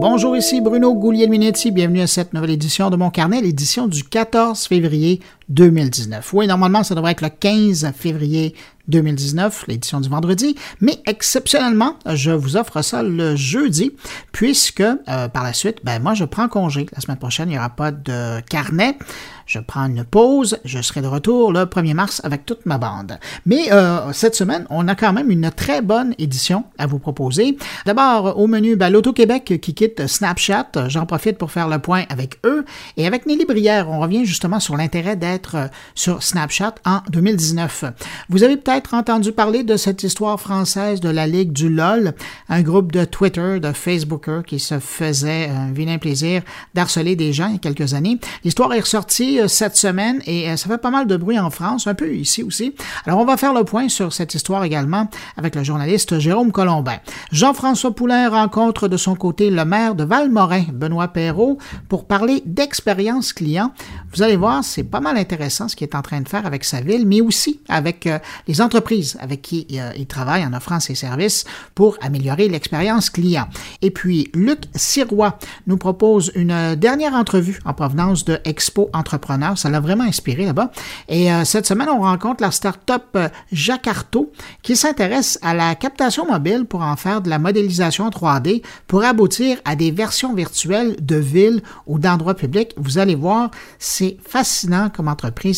Bonjour, ici Bruno Gouliel-Minetti. Bienvenue à cette nouvelle édition de mon carnet, l'édition du 14 février 2019. Oui, normalement, ça devrait être le 15 février 2019, l'édition du vendredi, mais exceptionnellement, je vous offre ça le jeudi, puisque euh, par la suite, ben moi, je prends congé. La semaine prochaine, il n'y aura pas de carnet. Je prends une pause. Je serai de retour le 1er mars avec toute ma bande. Mais euh, cette semaine, on a quand même une très bonne édition à vous proposer. D'abord, au menu, ben, l'Auto-Québec qui quitte Snapchat. J'en profite pour faire le point avec eux. Et avec Nelly Brière, on revient justement sur l'intérêt d'être euh, sur Snapchat en 2019. Vous avez peut-être entendu parler de cette histoire française de la Ligue du LOL, un groupe de Twitter, de Facebookers qui se faisait un vilain plaisir d'harceler des gens il y a quelques années. L'histoire est ressortie euh, cette semaine et euh, ça fait pas mal de bruit en France, un peu ici aussi. Alors on va faire le point sur cette histoire également avec le journaliste Jérôme Colombin. Jean-François Poulain rencontre de son côté le maire de Valmorin, Benoît Perrault, pour parler d'expérience client. Vous allez voir, c'est pas mal intéressant ce qu'il est en train de faire avec sa ville, mais aussi avec euh, les entreprises avec qui il travaille en offrant ses services pour améliorer l'expérience client. Et puis, Luc Sirois nous propose une dernière entrevue en provenance de Expo Entrepreneurs ça l'a vraiment inspiré là-bas. Et euh, cette semaine, on rencontre la start-up euh, Jacarto qui s'intéresse à la captation mobile pour en faire de la modélisation 3D pour aboutir à des versions virtuelles de villes ou d'endroits publics. Vous allez voir, c'est fascinant comme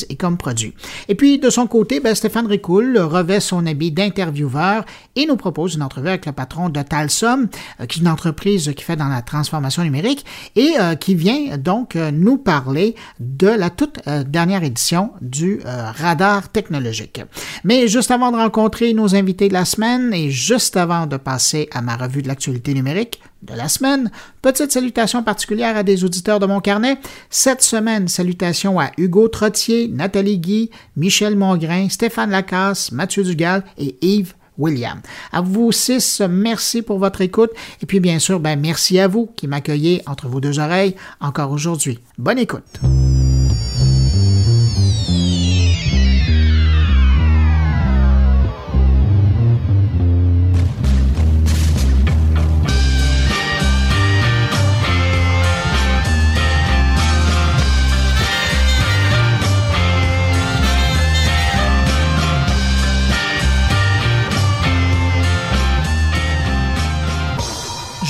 et comme produit. Et puis, de son côté, ben, Stéphane Ricoul revêt son habit d'intervieweur et nous propose une entrevue avec le patron de Talsum, euh, qui est une entreprise qui fait dans la transformation numérique et qui vient donc nous parler de la toute euh, dernière édition du euh, Radar technologique. Mais juste avant de rencontrer nos invités de la semaine et juste avant de passer à ma revue de l'actualité numérique de la semaine, petite salutation particulière à des auditeurs de mon carnet. Cette semaine, salutations à Hugo Trottier, Nathalie Guy, Michel Mongrain, Stéphane Lacasse, Mathieu Dugal et Yves William. À vous six, merci pour votre écoute. Et puis, bien sûr, ben, merci à vous qui m'accueillez entre vos deux oreilles encore aujourd'hui. Bonne écoute.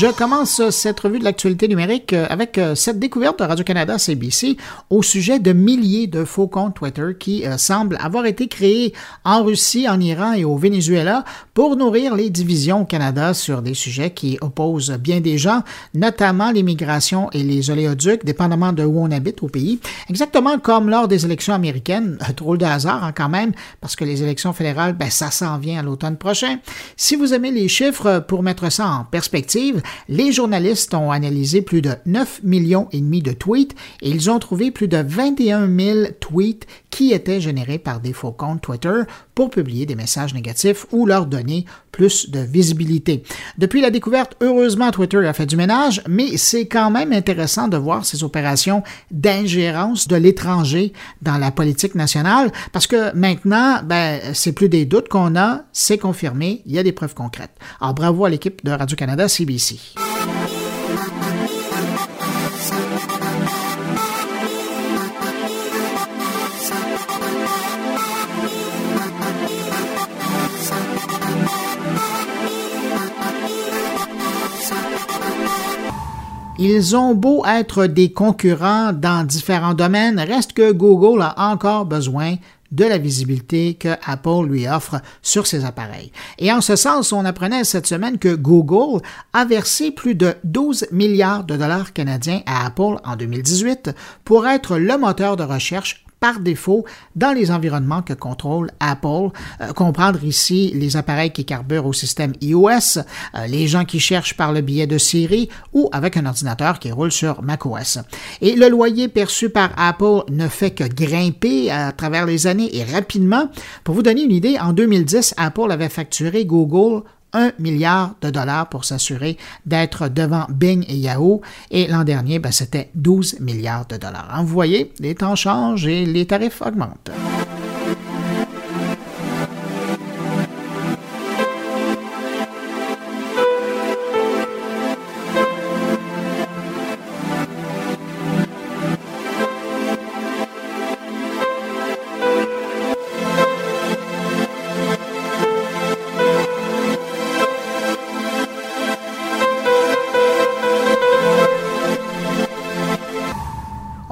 Je commence cette revue de l'actualité numérique euh, avec euh, cette découverte de Radio-Canada CBC au sujet de milliers de faux comptes Twitter qui euh, semblent avoir été créés en Russie, en Iran et au Venezuela pour nourrir les divisions au Canada sur des sujets qui opposent bien des gens, notamment l'immigration et les oléoducs, dépendamment de où on habite au pays. Exactement comme lors des élections américaines, drôle de hasard hein, quand même, parce que les élections fédérales, ben, ça s'en vient à l'automne prochain. Si vous aimez les chiffres, pour mettre ça en perspective, les journalistes ont analysé plus de 9 millions et demi de tweets et ils ont trouvé plus de 21 000 tweets qui étaient générés par des faux comptes Twitter pour publier des messages négatifs ou leur donner plus de visibilité. Depuis la découverte, heureusement, Twitter a fait du ménage, mais c'est quand même intéressant de voir ces opérations d'ingérence de l'étranger dans la politique nationale parce que maintenant, ben, c'est plus des doutes qu'on a, c'est confirmé, il y a des preuves concrètes. Alors bravo à l'équipe de Radio-Canada CBC. Ils ont beau être des concurrents dans différents domaines, reste que Google a encore besoin de la visibilité que Apple lui offre sur ses appareils. Et en ce sens, on apprenait cette semaine que Google a versé plus de 12 milliards de dollars canadiens à Apple en 2018 pour être le moteur de recherche par défaut dans les environnements que contrôle Apple. Euh, comprendre ici les appareils qui carburent au système iOS, euh, les gens qui cherchent par le biais de Siri ou avec un ordinateur qui roule sur macOS. Et le loyer perçu par Apple ne fait que grimper à travers les années et rapidement. Pour vous donner une idée, en 2010, Apple avait facturé Google 1 milliard de dollars pour s'assurer d'être devant Bing et Yahoo. Et l'an dernier, ben, c'était 12 milliards de dollars. Hein, vous voyez, les temps changent et les tarifs augmentent.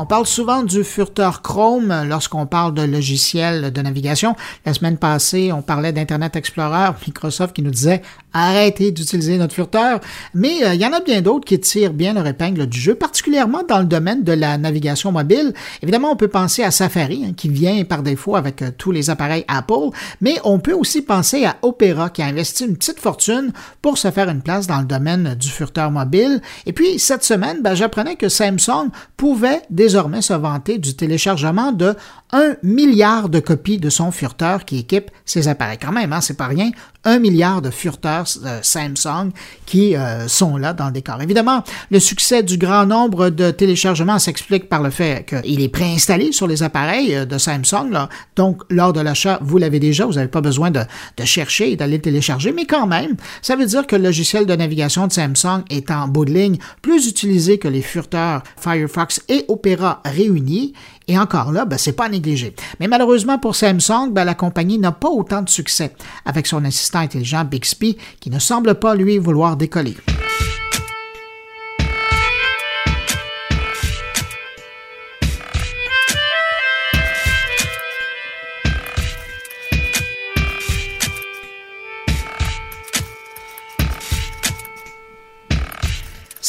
Parle souvent du furteur Chrome lorsqu'on parle de logiciels de navigation. La semaine passée, on parlait d'Internet Explorer, Microsoft qui nous disait arrêtez d'utiliser notre furteur. Mais euh, il y en a bien d'autres qui tirent bien leur épingle du jeu, particulièrement dans le domaine de la navigation mobile. Évidemment, on peut penser à Safari, hein, qui vient par défaut avec euh, tous les appareils Apple, mais on peut aussi penser à Opera, qui a investi une petite fortune pour se faire une place dans le domaine du furteur mobile. Et puis, cette semaine, ben, j'apprenais que Samsung pouvait désormais se vanter du téléchargement de 1 milliard de copies de son furteur qui équipe ses appareils. Quand même, hein, c'est pas rien. Un milliard de furteurs euh, Samsung qui euh, sont là dans le décor. Évidemment, le succès du grand nombre de téléchargements s'explique par le fait qu'il est préinstallé sur les appareils euh, de Samsung. Donc, lors de l'achat, vous l'avez déjà, vous n'avez pas besoin de, de chercher et d'aller télécharger, mais quand même, ça veut dire que le logiciel de navigation de Samsung est en bout de ligne plus utilisé que les furteurs Firefox et Opera réunis et encore là, ben, c'est pas négligé. Mais malheureusement pour Samsung, ben, la compagnie n'a pas autant de succès avec son assistant intelligent Bixby qui ne semble pas lui vouloir décoller.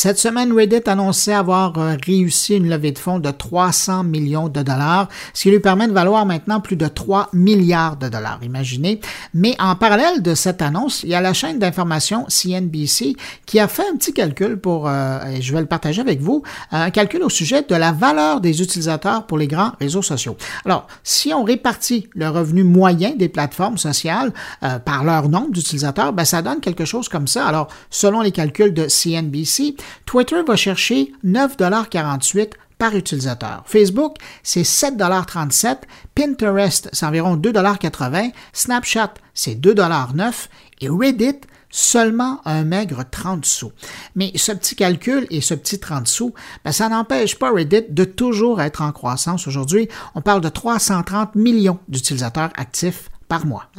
Cette semaine, Reddit annonçait avoir euh, réussi une levée de fonds de 300 millions de dollars, ce qui lui permet de valoir maintenant plus de 3 milliards de dollars, imaginez. Mais en parallèle de cette annonce, il y a la chaîne d'information CNBC qui a fait un petit calcul pour, euh, et je vais le partager avec vous, un calcul au sujet de la valeur des utilisateurs pour les grands réseaux sociaux. Alors, si on répartit le revenu moyen des plateformes sociales euh, par leur nombre d'utilisateurs, ben, ça donne quelque chose comme ça. Alors, selon les calculs de CNBC, Twitter va chercher 9,48 par utilisateur. Facebook, c'est 7,37 Pinterest, c'est environ 2,80 Snapchat, c'est 2,09 et Reddit, seulement un maigre 30 sous. Mais ce petit calcul et ce petit 30 sous, ben, ça n'empêche pas Reddit de toujours être en croissance. Aujourd'hui, on parle de 330 millions d'utilisateurs actifs par mois.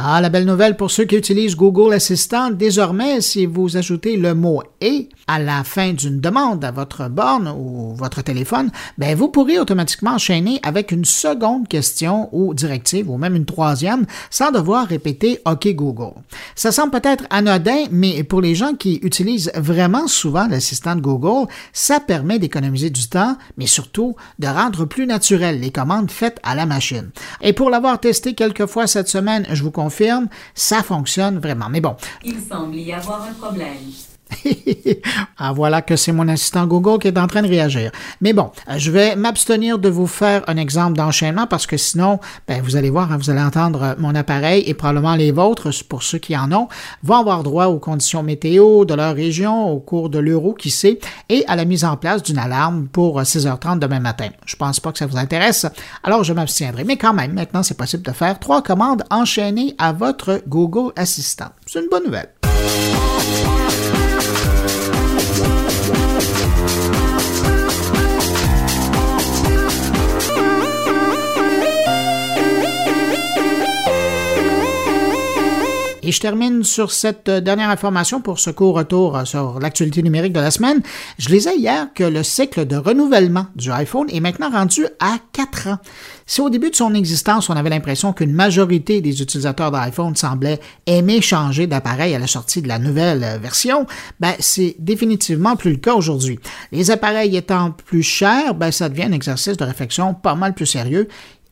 Ah, la belle nouvelle pour ceux qui utilisent Google Assistant, désormais, si vous ajoutez le mot et à la fin d'une demande à votre borne ou votre téléphone, ben vous pourrez automatiquement enchaîner avec une seconde question ou directive ou même une troisième sans devoir répéter OK Google. Ça semble peut-être anodin, mais pour les gens qui utilisent vraiment souvent l'assistant de Google, ça permet d'économiser du temps, mais surtout de rendre plus naturel les commandes faites à la machine. Et pour l'avoir testé quelques fois cette semaine, je vous ça fonctionne vraiment. Mais bon. Il semble y avoir un problème. ah, voilà que c'est mon assistant Google qui est en train de réagir. Mais bon, euh, je vais m'abstenir de vous faire un exemple d'enchaînement parce que sinon, ben, vous allez voir, hein, vous allez entendre euh, mon appareil et probablement les vôtres, pour ceux qui en ont, vont avoir droit aux conditions météo de leur région au cours de l'euro, qui sait, et à la mise en place d'une alarme pour 6h30 euh, demain matin. Je pense pas que ça vous intéresse, alors je m'abstiendrai. Mais quand même, maintenant, c'est possible de faire trois commandes enchaînées à votre Google Assistant. C'est une bonne nouvelle. Et je termine sur cette euh, dernière information pour ce court retour euh, sur l'actualité numérique de la semaine. Je lisais hier que le cycle de renouvellement du iPhone est maintenant rendu à 4 ans. Si au début de son existence, on avait l'impression qu'une majorité des utilisateurs d'iPhone semblaient aimer changer d'appareil à la sortie de la nouvelle euh, version, ben, c'est définitivement plus le cas aujourd'hui. Les appareils étant plus chers, ben, ça devient un exercice de réflexion pas mal plus sérieux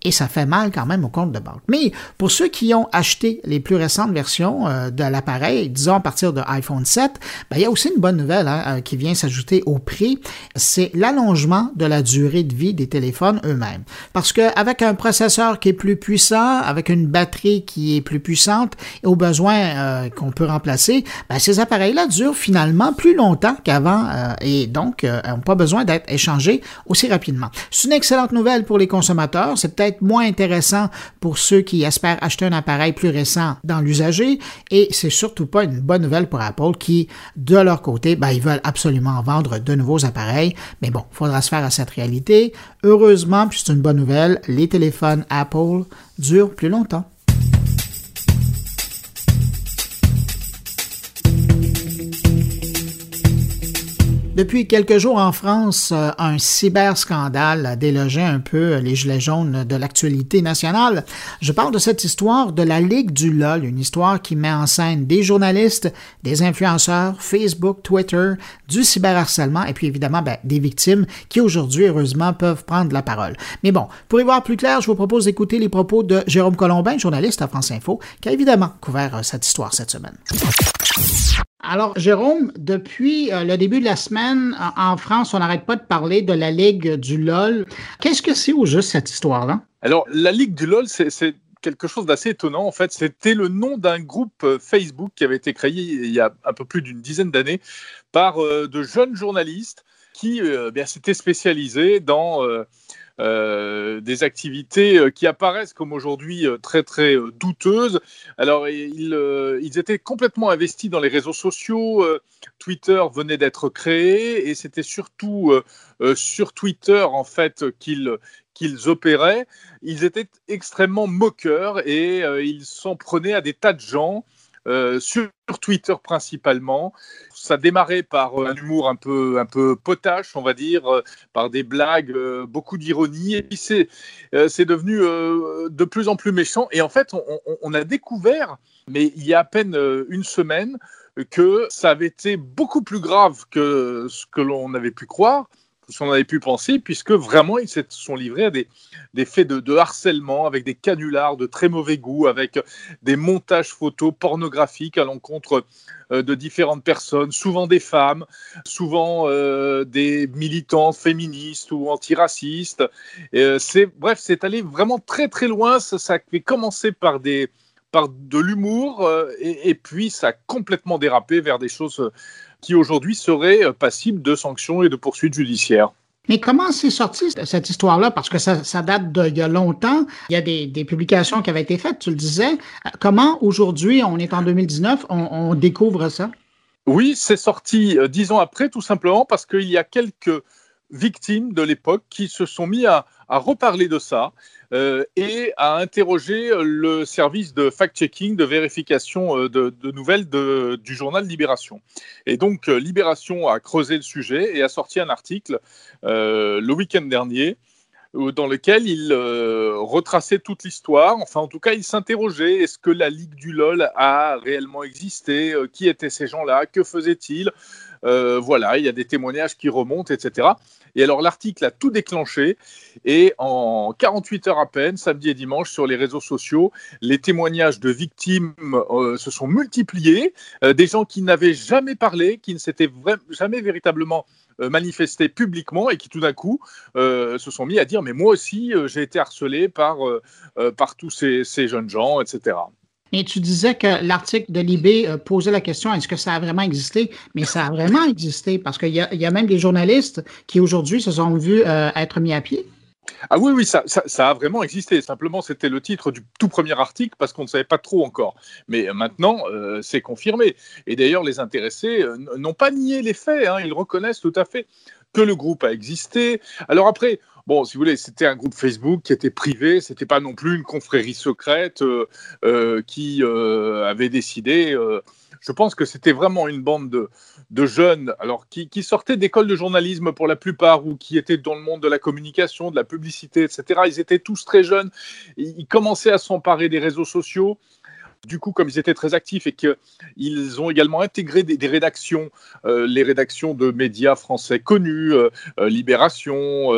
et ça fait mal quand même au compte de banque. Mais pour ceux qui ont acheté les plus récentes versions euh, de l'appareil, disons à partir de iPhone 7, ben, il y a aussi une bonne nouvelle hein, euh, qui vient s'ajouter au prix, c'est l'allongement de la durée de vie des téléphones eux-mêmes. Parce qu'avec un processeur qui est plus puissant, avec une batterie qui est plus puissante et au besoin euh, qu'on peut remplacer, ben, ces appareils-là durent finalement plus longtemps qu'avant et donc n'ont pas besoin d'être échangés aussi rapidement. C'est une excellente nouvelle pour les consommateurs, c'est peut-être peut-être moins intéressant pour ceux qui espèrent acheter un appareil plus récent dans l'usager et c'est surtout pas une bonne nouvelle pour Apple qui, de leur côté, ben, ils veulent absolument vendre de nouveaux appareils. Mais bon, faudra se faire à cette réalité. Heureusement, puis c'est une bonne nouvelle, les téléphones Apple durent plus longtemps. Depuis quelques jours en France, euh, un cyberscandale a délogé un peu les gilets jaunes de l'actualité nationale. Je parle de cette histoire de la Ligue du LOL, une histoire qui met en scène des journalistes, des influenceurs, Facebook, Twitter, du cyberharcèlement et puis évidemment ben, des victimes qui aujourd'hui, heureusement, peuvent prendre la parole. Mais bon, pour y voir plus clair, je vous propose d'écouter les propos de Jérôme Colombin, journaliste à France Info, qui a évidemment couvert euh, cette histoire cette semaine. Alors, Jérôme, depuis euh, le début de la semaine, en France, on n'arrête pas de parler de la Ligue du LOL. Qu'est-ce que c'est au juste cette histoire-là? Alors, la Ligue du LOL, c'est quelque chose d'assez étonnant. En fait, c'était le nom d'un groupe euh, Facebook qui avait été créé il y a un peu plus d'une dizaine d'années par euh, de jeunes journalistes qui s'étaient spécialisés dans euh, des activités euh, qui apparaissent comme aujourd'hui euh, très très douteuses. Alors ils, ils, étaient complètement investis dans les réseaux sociaux. Twitter venait d'être créé et c'était surtout sur Twitter en fait qu'ils qu'ils opéraient, ils étaient extrêmement moqueurs et ils s'en prenaient à des tas de gens euh, sur Twitter principalement. Ça démarrait par euh, un humour un peu, un peu potache, on va dire, euh, par des blagues, beaucoup d'ironie. Et puis c'est, devenu de plus en plus méchant. Et en fait, on, a découvert, mais il y a à peine une semaine, que ça avait été beaucoup plus grave que ce que l'on avait pu croire ce qu'on avait pu penser, puisque vraiment ils se sont livrés à des, des faits de, harcèlement avec des canulars de très mauvais goût, avec des montages photos pornographiques à l'encontre euh, de différentes personnes, souvent des femmes, souvent euh, des militants féministes ou antiracistes. Euh, bref, c'est allé vraiment très très loin. Ça, a commencé par des de l'humour et, puis ça a complètement dérapé vers des choses qui aujourd'hui serait euh, passible de sanctions et de poursuites judiciaires. Mais comment s'est sortie cette histoire-là? Parce que ça, date d'il y a longtemps. Il y a des, publications qui avaient été faites, tu le disais. Euh, comment aujourd'hui, on est en 2019, on, découvre ça? Oui, c'est sorti euh, dix ans après, tout simplement parce qu'il y a quelques victimes de l'époque qui se sont mis à, reparler de ça euh, et à interroger le service de fact-checking, de vérification euh, de, nouvelles du journal Libération. Et donc euh, Libération a creusé le sujet et a sorti un article le week-end dernier dans lequel il retraçait toute l'histoire. Enfin, en tout cas, il s'interrogeait est-ce que la Ligue du LOL a réellement existé? Qui étaient ces gens-là? Que faisaient-ils? Voilà, il y a des témoignages qui remontent, etc. Et alors l'article a tout déclenché et en 48 heures à peine, samedi et dimanche, sur les réseaux sociaux, les témoignages de victimes euh, se sont multipliés, euh, des gens qui n'avaient jamais parlé, qui ne s'étaient jamais véritablement euh, manifestés publiquement et qui tout d'un coup se sont mis à dire mais moi aussi j'ai été harcelé par, par tous ces jeunes gens, etc. Et tu disais que l'article de Libé euh, posait la question est-ce que ça a vraiment existé? Mais ça a vraiment existé parce qu'il y, a même des journalistes qui aujourd'hui se sont vus euh, être mis à pied. Ah oui, oui, ça, a vraiment existé. Simplement, c'était le titre du tout premier article parce qu'on ne savait pas trop encore. Mais maintenant, euh, c'est confirmé. Et d'ailleurs, les intéressés n'ont pas nié les faits. Hein. Ils reconnaissent tout à fait que le groupe a existé. Alors après, bon, si vous voulez, c'était un groupe Facebook qui était privé, c'était pas non plus une confrérie secrète euh, euh, qui euh, avait décidé. Je pense que c'était vraiment une bande de, jeunes, alors qui, sortaient d'écoles de journalisme pour la plupart ou qui étaient dans le monde de la communication, de la publicité, etc. Ils étaient tous très jeunes. Ils commençaient à s'emparer des réseaux sociaux du coup, comme ils étaient très actifs et qu'ils ont également intégré des, rédactions, euh, les rédactions de médias français connus, euh, euh, Libération,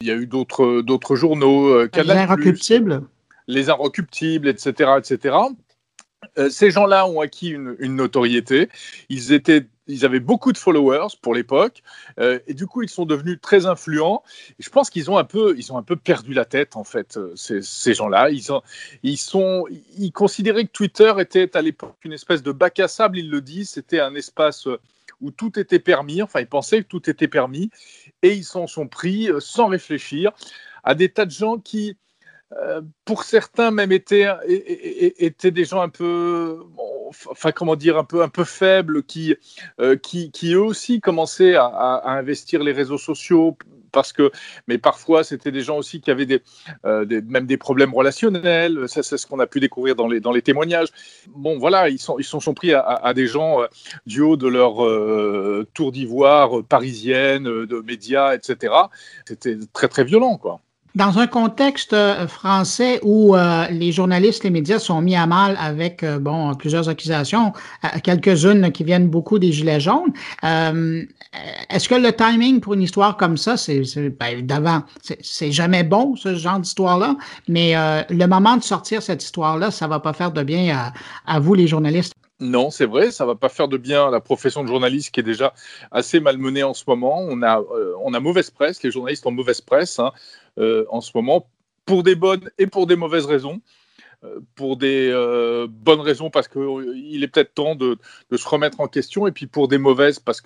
il y a eu d'autres journaux, Les Inrecuptibles? Les Inrecuptibles, etc. etc. ces gens-là ont acquis une, notoriété. Ils étaient ils avaient beaucoup de followers pour l'époque, euh, et du coup, ils sont devenus très influents. Et je pense qu'ils ont un peu, ils ont un peu perdu la tête en fait. Euh, ces, gens-là, ils, ont, ils sont, ils considéraient que Twitter était à l'époque une espèce de bac à sable. Ils le disent, c'était un espace euh, où tout était permis. Enfin, ils pensaient que tout était permis, et ils s'en sont pris sans réfléchir à des tas de gens qui pour certains même étaient, des gens un peu, comment dire, un peu, un peu faibles, qui, qui, qui eux aussi commençaient à, investir les réseaux sociaux parce que, mais parfois c'était des gens aussi qui avaient des, des même des problèmes relationnels. C'est ce qu'on a pu découvrir dans les, dans les témoignages. Bon, voilà, ils sont, ils sont, sont pris à, des gens du haut de leur tour d'ivoire parisienne, de médias, etc. C'était très très violent, quoi. Dans un contexte euh, français où euh, les journalistes, les médias sont mis à mal avec euh, bon plusieurs accusations, quelques-unes qui viennent beaucoup des gilets jaunes, est-ce que le timing pour une histoire comme ça, c'est ben, d'avant, c'est jamais bon ce genre d'histoire-là, mais le moment de sortir cette histoire-là, ça va pas faire de bien à, à vous les journalistes? Non, c'est vrai, ça va pas faire de bien à la profession de journaliste qui est déjà assez malmenée en ce moment. On a, on a mauvaise presse, les journalistes ont mauvaise presse. Hein. Euh, en ce moment, pour des bonnes et pour des mauvaises raisons. Euh, pour des euh, bonnes raisons parce qu'il est peut-être temps de, se remettre en question et puis pour des mauvaises parce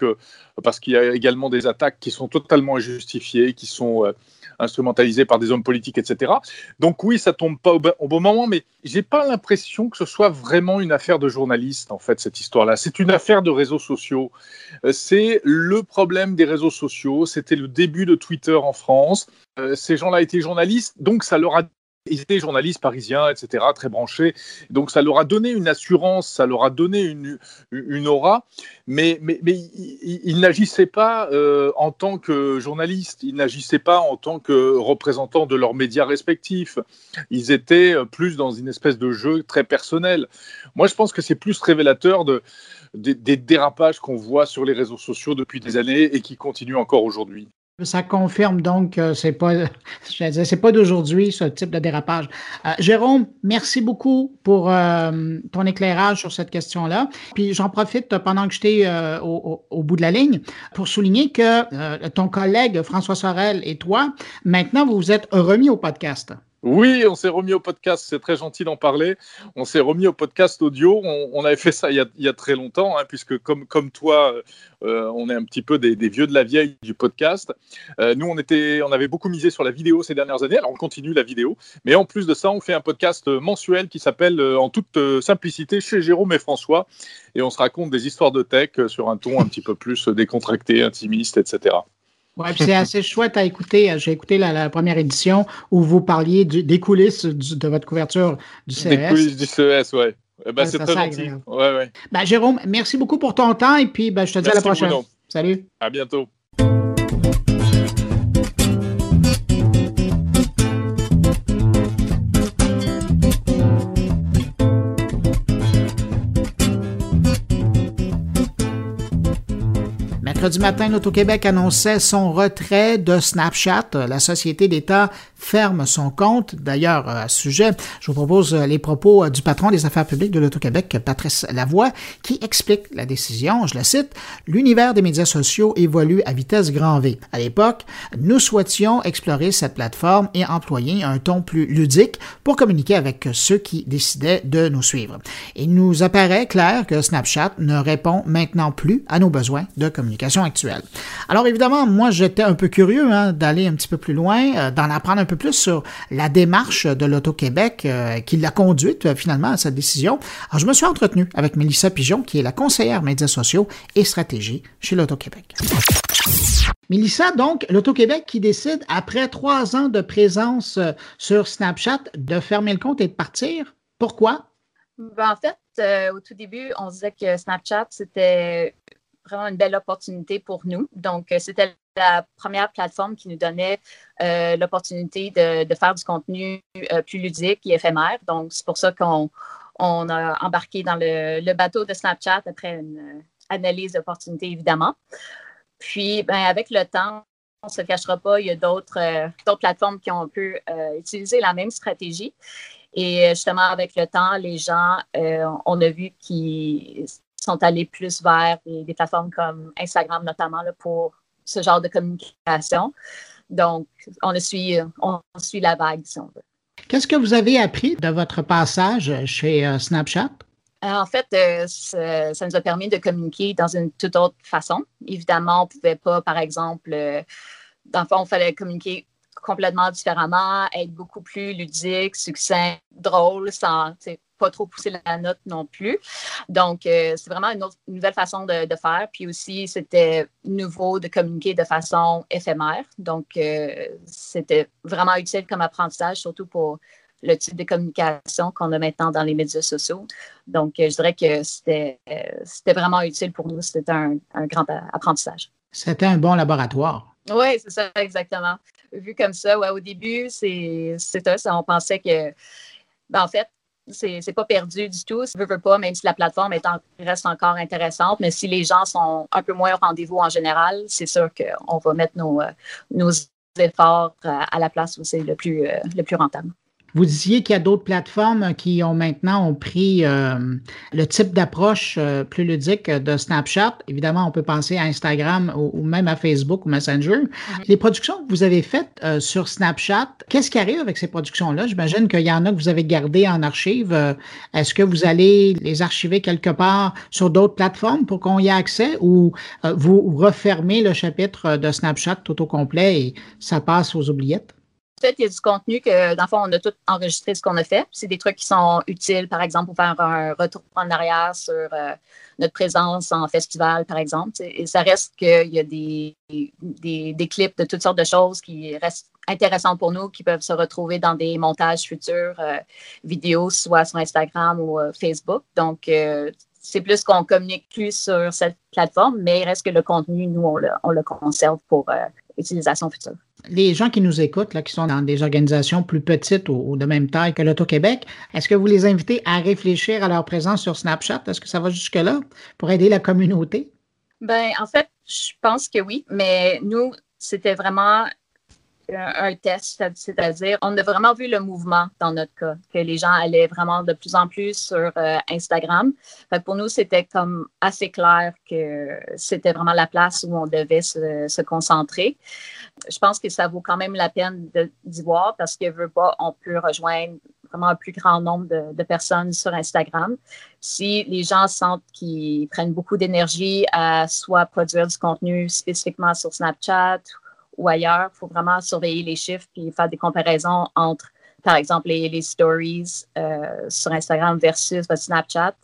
parce qu'il y a également des attaques qui sont totalement injustifiées, qui sont instrumentalisées par des hommes politiques, etc. Donc oui, ça tombe pas au, bon moment, mais j'ai pas l'impression que ce soit vraiment une affaire de journaliste en fait cette histoire-là. C'est une affaire de réseaux sociaux. C'est le problème des réseaux sociaux. C'était le début de Twitter en France. Euh, ces gens-là étaient journalistes, donc ça leur a ils étaient journalistes parisiens, etc., très branchés. Donc ça leur a donné une assurance, ça leur a donné une, aura, mais, ils, n'agissaient pas euh, en tant que journalistes, ils n'agissaient pas en tant que représentants de leurs médias respectifs. Ils étaient euh, plus dans une espèce de jeu très personnel. Moi, je pense que c'est plus révélateur de, des, des dérapages qu'on voit sur les réseaux sociaux depuis des années et qui continuent encore aujourd'hui. Ça confirme donc que c'est pas, c'est pas d'aujourd'hui ce type de dérapage. Euh, Jérôme, merci beaucoup pour euh, ton éclairage sur cette question-là. Puis j'en profite pendant que j'étais euh, au, au, bout de la ligne pour souligner que ton collègue François Sorel et toi, maintenant vous vous êtes remis au podcast. Oui, on s'est remis au podcast, c'est très gentil d'en parler. On s'est remis au podcast audio. On, avait fait ça il y a, très longtemps, hein, puisque comme, toi, euh, on est un petit peu des, vieux de la vieille du podcast. Euh, nous, on, était, on avait beaucoup misé sur la vidéo ces dernières années, alors on continue la vidéo. Mais en plus de ça, on fait un podcast mensuel qui s'appelle euh, En toute simplicité chez Jérôme et François. Et on se raconte des histoires de tech sur un ton un petit peu plus décontracté, intimiste, etc. Ouais, c'est assez chouette à écouter. J'ai écouté la, première édition où vous parliez des coulisses de votre couverture du CES. Des coulisses du CES, oui. Eh ben, c'est très gentil. Ouais, ouais. Ben, Jérôme, merci beaucoup pour ton temps et puis ben, je te dis à la prochaine. Salut. À bientôt. Mercredi matin, l'Auto-Québec annonçait son retrait de Snapchat. La société d'État ferme son compte. D'ailleurs, à ce sujet, je vous propose les propos du patron des affaires publiques de l'Auto-Québec, Patrice Lavoie, qui explique la décision. Je la cite. L'univers des médias sociaux évolue à vitesse grand V. À l'époque, nous souhaitions explorer cette plateforme et employer un ton plus ludique pour communiquer avec ceux qui décidaient de nous suivre. Il nous apparaît clair que Snapchat ne répond maintenant plus à nos besoins de communication actuelle. Alors évidemment, moi j'étais un peu curieux hein, d'aller un petit peu plus loin, euh, d'en apprendre un peu plus sur la démarche de l'Auto-Québec euh, qui l'a conduite euh, finalement à cette décision. Alors, je me suis entretenu avec Mélissa Pigeon, qui est la conseillère médias sociaux et stratégie chez l'Auto-Québec. Mélissa, donc, l'Auto-Québec qui décide, après trois ans de présence sur Snapchat, de fermer le compte et de partir. Pourquoi? Ben, en fait, au tout début, on disait que Snapchat, c'était vraiment une belle opportunité pour nous. Donc, c'était la première plateforme qui nous donnait euh, l'opportunité de, faire du contenu euh, plus ludique et éphémère. Donc, c'est pour ça qu'on on a embarqué dans le, bateau de Snapchat après une euh, analyse d'opportunités, évidemment. Puis, ben, avec le temps, on ne se cachera pas, il y a d'autres plateformes qui ont pu utiliser la même stratégie. Et justement, avec le temps, les gens, on a vu qu'ils sont allés plus vers des, des plateformes comme Instagram, notamment, là, pour ce genre de communication. Donc, on suit, on suit la vague, si on veut. Qu'est-ce que vous avez appris de votre passage chez euh, Snapchat? Euh, en fait, euh, ça, nous a permis de communiquer dans une toute autre façon. Évidemment, on ne pouvait pas, par exemple, dans le fond, il fallait communiquer complètement différemment, être beaucoup plus ludique, succinct, drôle, sans pas trop pousser la note non plus. Donc, euh, c'est vraiment une, nouvelle façon de, faire. Puis aussi, c'était nouveau de communiquer de façon éphémère. Donc, euh, c'était vraiment utile comme apprentissage, surtout pour le type de communication qu'on a maintenant dans les médias sociaux. Donc, euh, je dirais que c'était vraiment utile pour nous. C'était un, grand apprentissage. C'était un bon laboratoire. Oui, c'est ça, exactement. Vu comme ça, ouais, au début, c'est ça. On pensait que, ben, en fait, c'est pas perdu du tout. Si veut, pas, même si la plateforme est reste encore intéressante, mais si les gens sont un peu moins au rendez-vous en général, c'est sûr qu'on va mettre nos, euh, nos efforts euh, à la place où c'est le plus, euh, le plus rentable. Vous disiez qu'il y a d'autres plateformes qui ont maintenant ont pris euh, le type d'approche euh, plus ludique de Snapchat. Évidemment, on peut penser à Instagram ou, même à Facebook ou Messenger. Mm-hmm. Les productions que vous avez faites euh, sur Snapchat, qu'est-ce qui arrive avec ces productions-là? J'imagine qu'il y en a que vous avez gardées en archive. Est-ce que vous allez les archiver quelque part sur d'autres plateformes pour qu'on y ait accès ou vous refermez le chapitre de Snapchat tout au complet et ça passe aux oubliettes? Peut-être qu'il y a du contenu que, dans le fond, on a tout enregistré ce qu'on a fait. C'est des trucs qui sont utiles, par exemple, pour faire un retour en arrière sur euh, notre présence en festival, par exemple. Et ça reste qu'il y a des, des, clips de toutes sortes de choses qui restent intéressantes pour nous, qui peuvent se retrouver dans des montages futurs euh, vidéos, soit sur Instagram ou euh, Facebook. Donc, c'est plus qu'on communique plus sur cette plateforme, mais il reste que le contenu, nous, on le, on le conserve pour utilisation future les gens qui nous écoutent, là, qui sont dans des organisations plus petites ou, de même taille que l'Auto-Québec, est-ce que vous les invitez à réfléchir à leur présence sur Snapchat? Est-ce que ça va jusque-là pour aider la communauté? Ben, en fait, je pense que oui, mais nous, c'était vraiment un test, c'est-à-dire on a vraiment vu le mouvement dans notre cas, que les gens allaient vraiment de plus en plus sur euh, Instagram. pour nous, c'était comme assez clair que c'était vraiment la place où on devait se, concentrer. Je pense que ça vaut quand même la peine d'y voir parce que veut on peut rejoindre vraiment un plus grand nombre de, de personnes sur Instagram. Si les gens sentent qu'ils prennent beaucoup d'énergie à soit produire du contenu spécifiquement sur Snapchat ou ailleurs. Il faut vraiment surveiller les chiffres puis faire des comparaisons entre, par exemple, les, stories euh, sur Instagram versus votre Snapchat.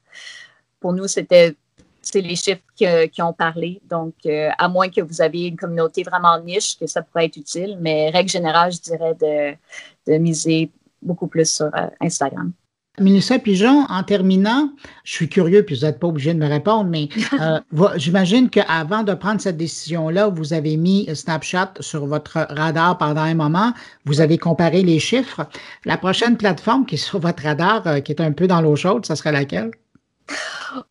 Pour nous, c'était c'est les chiffres qui, ont parlé. Donc, euh, à moins que vous ayez une communauté vraiment niche, que ça pourrait être utile. Mais règle générale, je dirais de, miser beaucoup plus sur euh, Instagram. Mélissa Pigeon, en terminant, je suis curieux, puis vous n'êtes pas obligé de me répondre, mais euh, j'imagine qu'avant de prendre cette décision-là, vous avez mis Snapchat sur votre radar pendant un moment, vous avez comparé les chiffres. La prochaine plateforme qui est sur votre radar, euh, qui est un peu dans l'eau chaude, ça serait laquelle?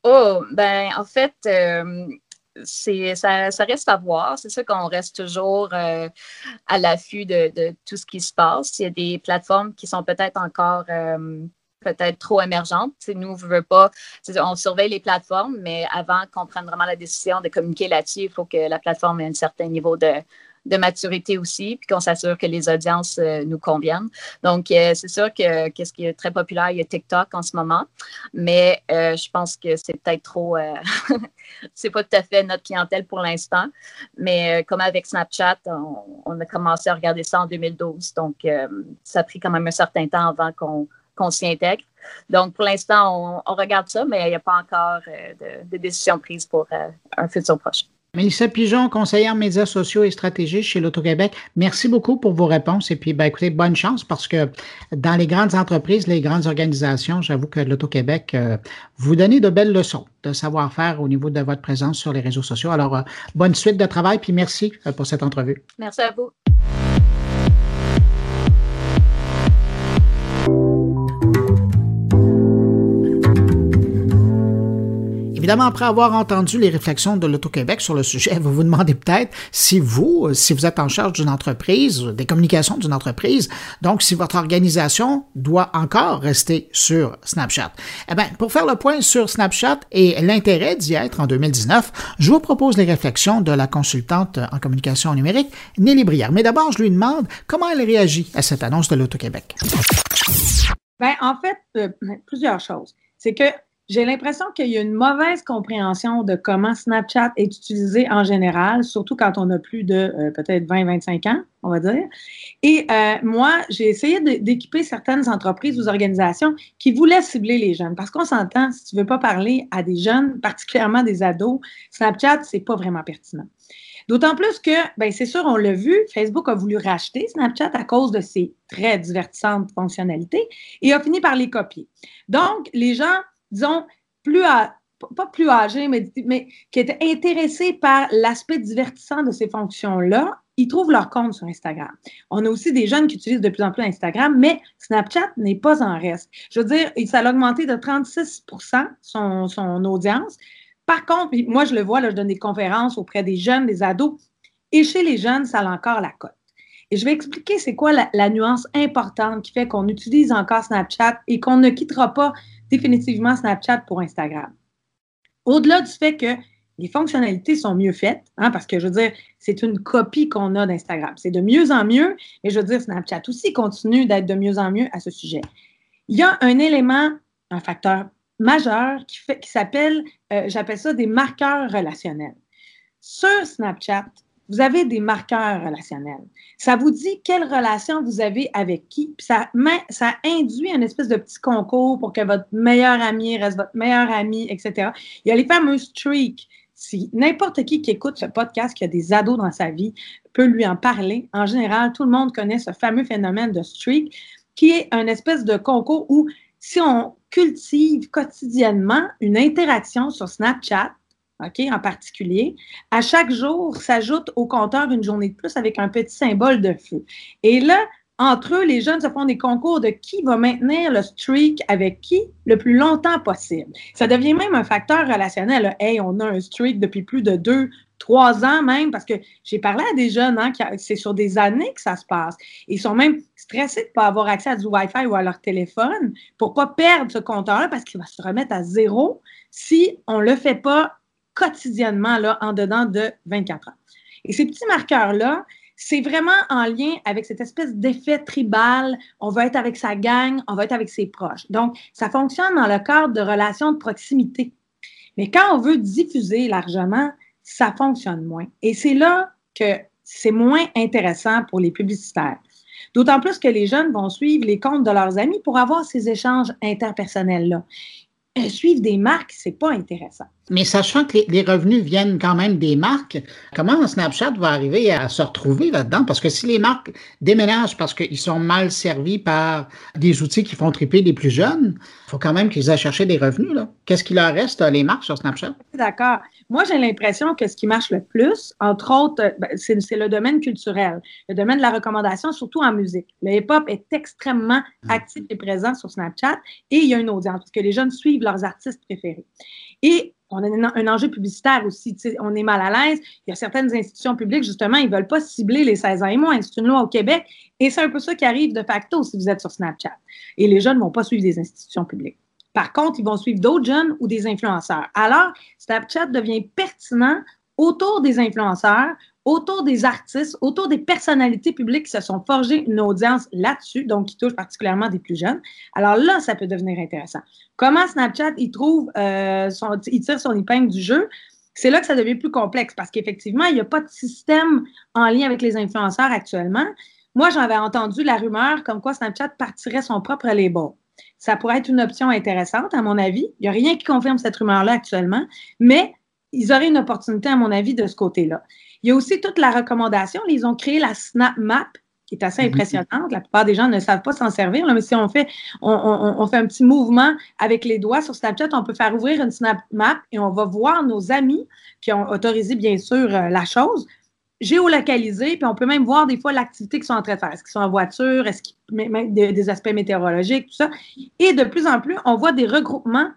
Oh, ben en fait, euh, c'est ça, reste à voir. C'est ça qu'on reste toujours à l'affût de, tout ce qui se passe. Il y a des plateformes qui sont peut-être encore peut-être trop émergente. nous, on veut pas, on surveille les plateformes, mais avant qu'on prenne vraiment la décision de communiquer là-dessus, il faut que la plateforme ait un certain niveau de, maturité aussi, puis qu'on s'assure que les audiences euh, nous conviennent. Donc, euh, c'est sûr que qu'est-ce qui est très populaire, il y a TikTok en ce moment, mais euh, je pense que c'est peut-être trop, c'est pas tout à fait notre clientèle pour l'instant. Mais comme avec Snapchat, on, on, a commencé à regarder ça en 2012, donc ça a pris quand même un certain temps avant qu'on qu'on s'y intègre. Donc, pour l'instant, on, regarde ça, mais il n'y a pas encore euh, de, décision prise pour euh, un futur proche. Mélissa Pigeon, conseillère médias sociaux et stratégies chez l'Auto-Québec, merci beaucoup pour vos réponses. Et puis, ben, écoutez, bonne chance parce que dans les grandes entreprises, les grandes organisations, j'avoue que l'Auto-Québec, euh, vous donnez de belles leçons de savoir-faire au niveau de votre présence sur les réseaux sociaux. Alors, bonne suite de travail, puis merci pour cette entrevue. Merci à vous. Évidemment, après avoir entendu les réflexions de l'Auto-Québec sur le sujet, vous vous demandez peut-être si vous, si vous êtes en charge d'une entreprise, des communications d'une entreprise, donc si votre organisation doit encore rester sur Snapchat. Eh bien, pour faire le point sur Snapchat et l'intérêt d'y être en 2019, je vous propose les réflexions de la consultante en communication numérique, Nelly Brière. Mais d'abord, je lui demande comment elle réagit à cette annonce de l'Auto-Québec. Bien, en fait, euh, plusieurs choses. C'est que j'ai l'impression qu'il y a une mauvaise compréhension de comment Snapchat est utilisé en général, surtout quand on a plus de euh, peut-être 20-25 ans, on va dire. Et euh, moi, j'ai essayé d'équiper certaines entreprises ou organisations qui voulaient cibler les jeunes. Parce qu'on s'entend, si tu ne veux pas parler à des jeunes, particulièrement des ados, Snapchat, c'est pas vraiment pertinent. D'autant plus que, ben c'est sûr, on l'a vu, Facebook a voulu racheter Snapchat à cause de ses très divertissantes fonctionnalités et a fini par les copier. Donc, les gens disons, plus pas plus âgés, mais, mais qui étaient intéressés par l'aspect divertissant de ces fonctions-là, ils trouvent leur compte sur Instagram. On a aussi des jeunes qui utilisent de plus en plus Instagram, mais Snapchat n'est pas en reste. Je veux dire, ça a augmenté de 36 son, son audience. Par contre, moi, je le vois, là, je donne des conférences auprès des jeunes, des ados, et chez les jeunes, ça a encore la cote. Et je vais expliquer c'est quoi la, nuance importante qui fait qu'on utilise encore Snapchat et qu'on ne quittera pas définitivement Snapchat pour Instagram. Au-delà du fait que les fonctionnalités sont mieux faites, hein, parce que je veux dire, c'est une copie qu'on a d'Instagram. C'est de mieux en mieux, et je veux dire, Snapchat aussi continue d'être de mieux en mieux à ce sujet. Il y a un élément, un facteur majeur qui, s'appelle, euh, j'appelle ça des marqueurs relationnels. Sur Snapchat, vous avez des marqueurs relationnels. Ça vous dit quelle relation vous avez avec qui. Puis ça, induit une espèce de petit concours pour que votre meilleur ami reste votre meilleur ami, etc. Il y a les fameux streaks. Si n'importe qui qui écoute ce podcast, qui a des ados dans sa vie, peut lui en parler. En général, tout le monde connaît ce fameux phénomène de streak, qui est un espèce de concours où si on cultive quotidiennement une interaction sur Snapchat, OK, en particulier. À chaque jour, s'ajoute au compteur une journée de plus avec un petit symbole de feu. Et là, entre eux, les jeunes se font des concours de qui va maintenir le streak avec qui le plus longtemps possible. Ça devient même un facteur relationnel. Hey, on a un streak depuis plus de deux, trois ans même, parce que j'ai parlé à des jeunes, hein, c'est sur des années que ça se passe. Ils sont même stressés de ne pas avoir accès à du Wi-Fi ou à leur téléphone pour pas perdre ce compteur-là parce qu'il va se remettre à zéro si on ne le fait pas quotidiennement là, en dedans de 24 heures. Et ces petits marqueurs-là, c'est vraiment en lien avec cette espèce d'effet tribal. On va être avec sa gang, on va être avec ses proches. Donc, ça fonctionne dans le cadre de relations de proximité. Mais quand on veut diffuser largement, ça fonctionne moins. Et c'est là que c'est moins intéressant pour les publicitaires. D'autant plus que les jeunes vont suivre les comptes de leurs amis pour avoir ces échanges interpersonnels-là. Euh, suivre des marques, c'est pas intéressant. Mais sachant que les, revenus viennent quand même des marques, comment Snapchat va arriver à se retrouver là-dedans? Parce que si les marques déménagent parce qu'ils sont mal servis par des outils qui font triper les plus jeunes, il faut quand même qu'ils aient cherché des revenus. Qu'est-ce qu'il leur reste, les marques sur Snapchat? D'accord. Moi, j'ai l'impression que ce qui marche le plus, entre autres, euh, ben, c'est le domaine culturel, le domaine de la recommandation, surtout en musique. Le hip-hop est extrêmement mm. actif et présent sur Snapchat et il y a une audience parce que les jeunes suivent leurs artistes préférés. Et on a un enjeu publicitaire aussi. On est mal à l'aise. Il y a certaines institutions publiques, justement, ils ne veulent pas cibler les 16 ans et moins. C'est une loi au Québec. Et c'est un peu ça qui arrive de facto si vous êtes sur Snapchat. Et les jeunes ne vont pas suivre des institutions publiques. Par contre, ils vont suivre d'autres jeunes ou des influenceurs. Alors, Snapchat devient pertinent autour des influenceurs, autour des artistes, autour des personnalités publiques qui se sont forgées une audience là-dessus, donc qui touche particulièrement des plus jeunes. Alors là, ça peut devenir intéressant. Comment Snapchat, il trouve, euh, son, il tire son épingle du jeu? C'est là que ça devient plus complexe parce qu'effectivement, il n'y a pas de système en lien avec les influenceurs actuellement. Moi, j'avais entendu la rumeur comme quoi Snapchat partirait son propre label. Ça pourrait être une option intéressante, à mon avis. Il n'y a rien qui confirme cette rumeur-là actuellement, mais ils auraient une opportunité, à mon avis, de ce côté-là. Il y a aussi toute la recommandation. Ils ont créé la Snap Map, qui est assez mhm. impressionnante. La plupart des gens ne savent pas s'en servir, mais si on fait, on, fait un petit mouvement avec les doigts sur Snapchat, on peut faire ouvrir une Snap Map et on va voir nos amis qui ont autorisé, bien sûr, euh, la chose géolocalisé, puis on peut même voir des fois l'activité qu'ils sont en train de faire. Est-ce qu'ils sont en voiture, est-ce qu'ils mettent des aspects météorologiques, tout ça? Et de plus en plus, on voit des regroupements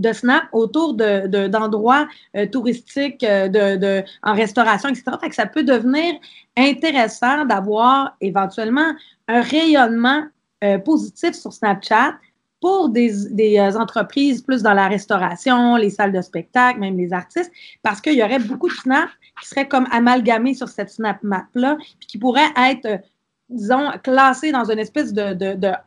de Snap autour d'endroits de, euh, touristiques, euh, de, en restauration, etc. Fait ça peut devenir intéressant d'avoir éventuellement un rayonnement euh, positif sur Snapchat pour des, entreprises plus dans la restauration, les salles de spectacle, même les artistes, parce qu'il y aurait beaucoup de Snap qui seraient comme amalgamés sur cette Snap Map-là, puis qui pourraient être, disons, classés dans une espèce de,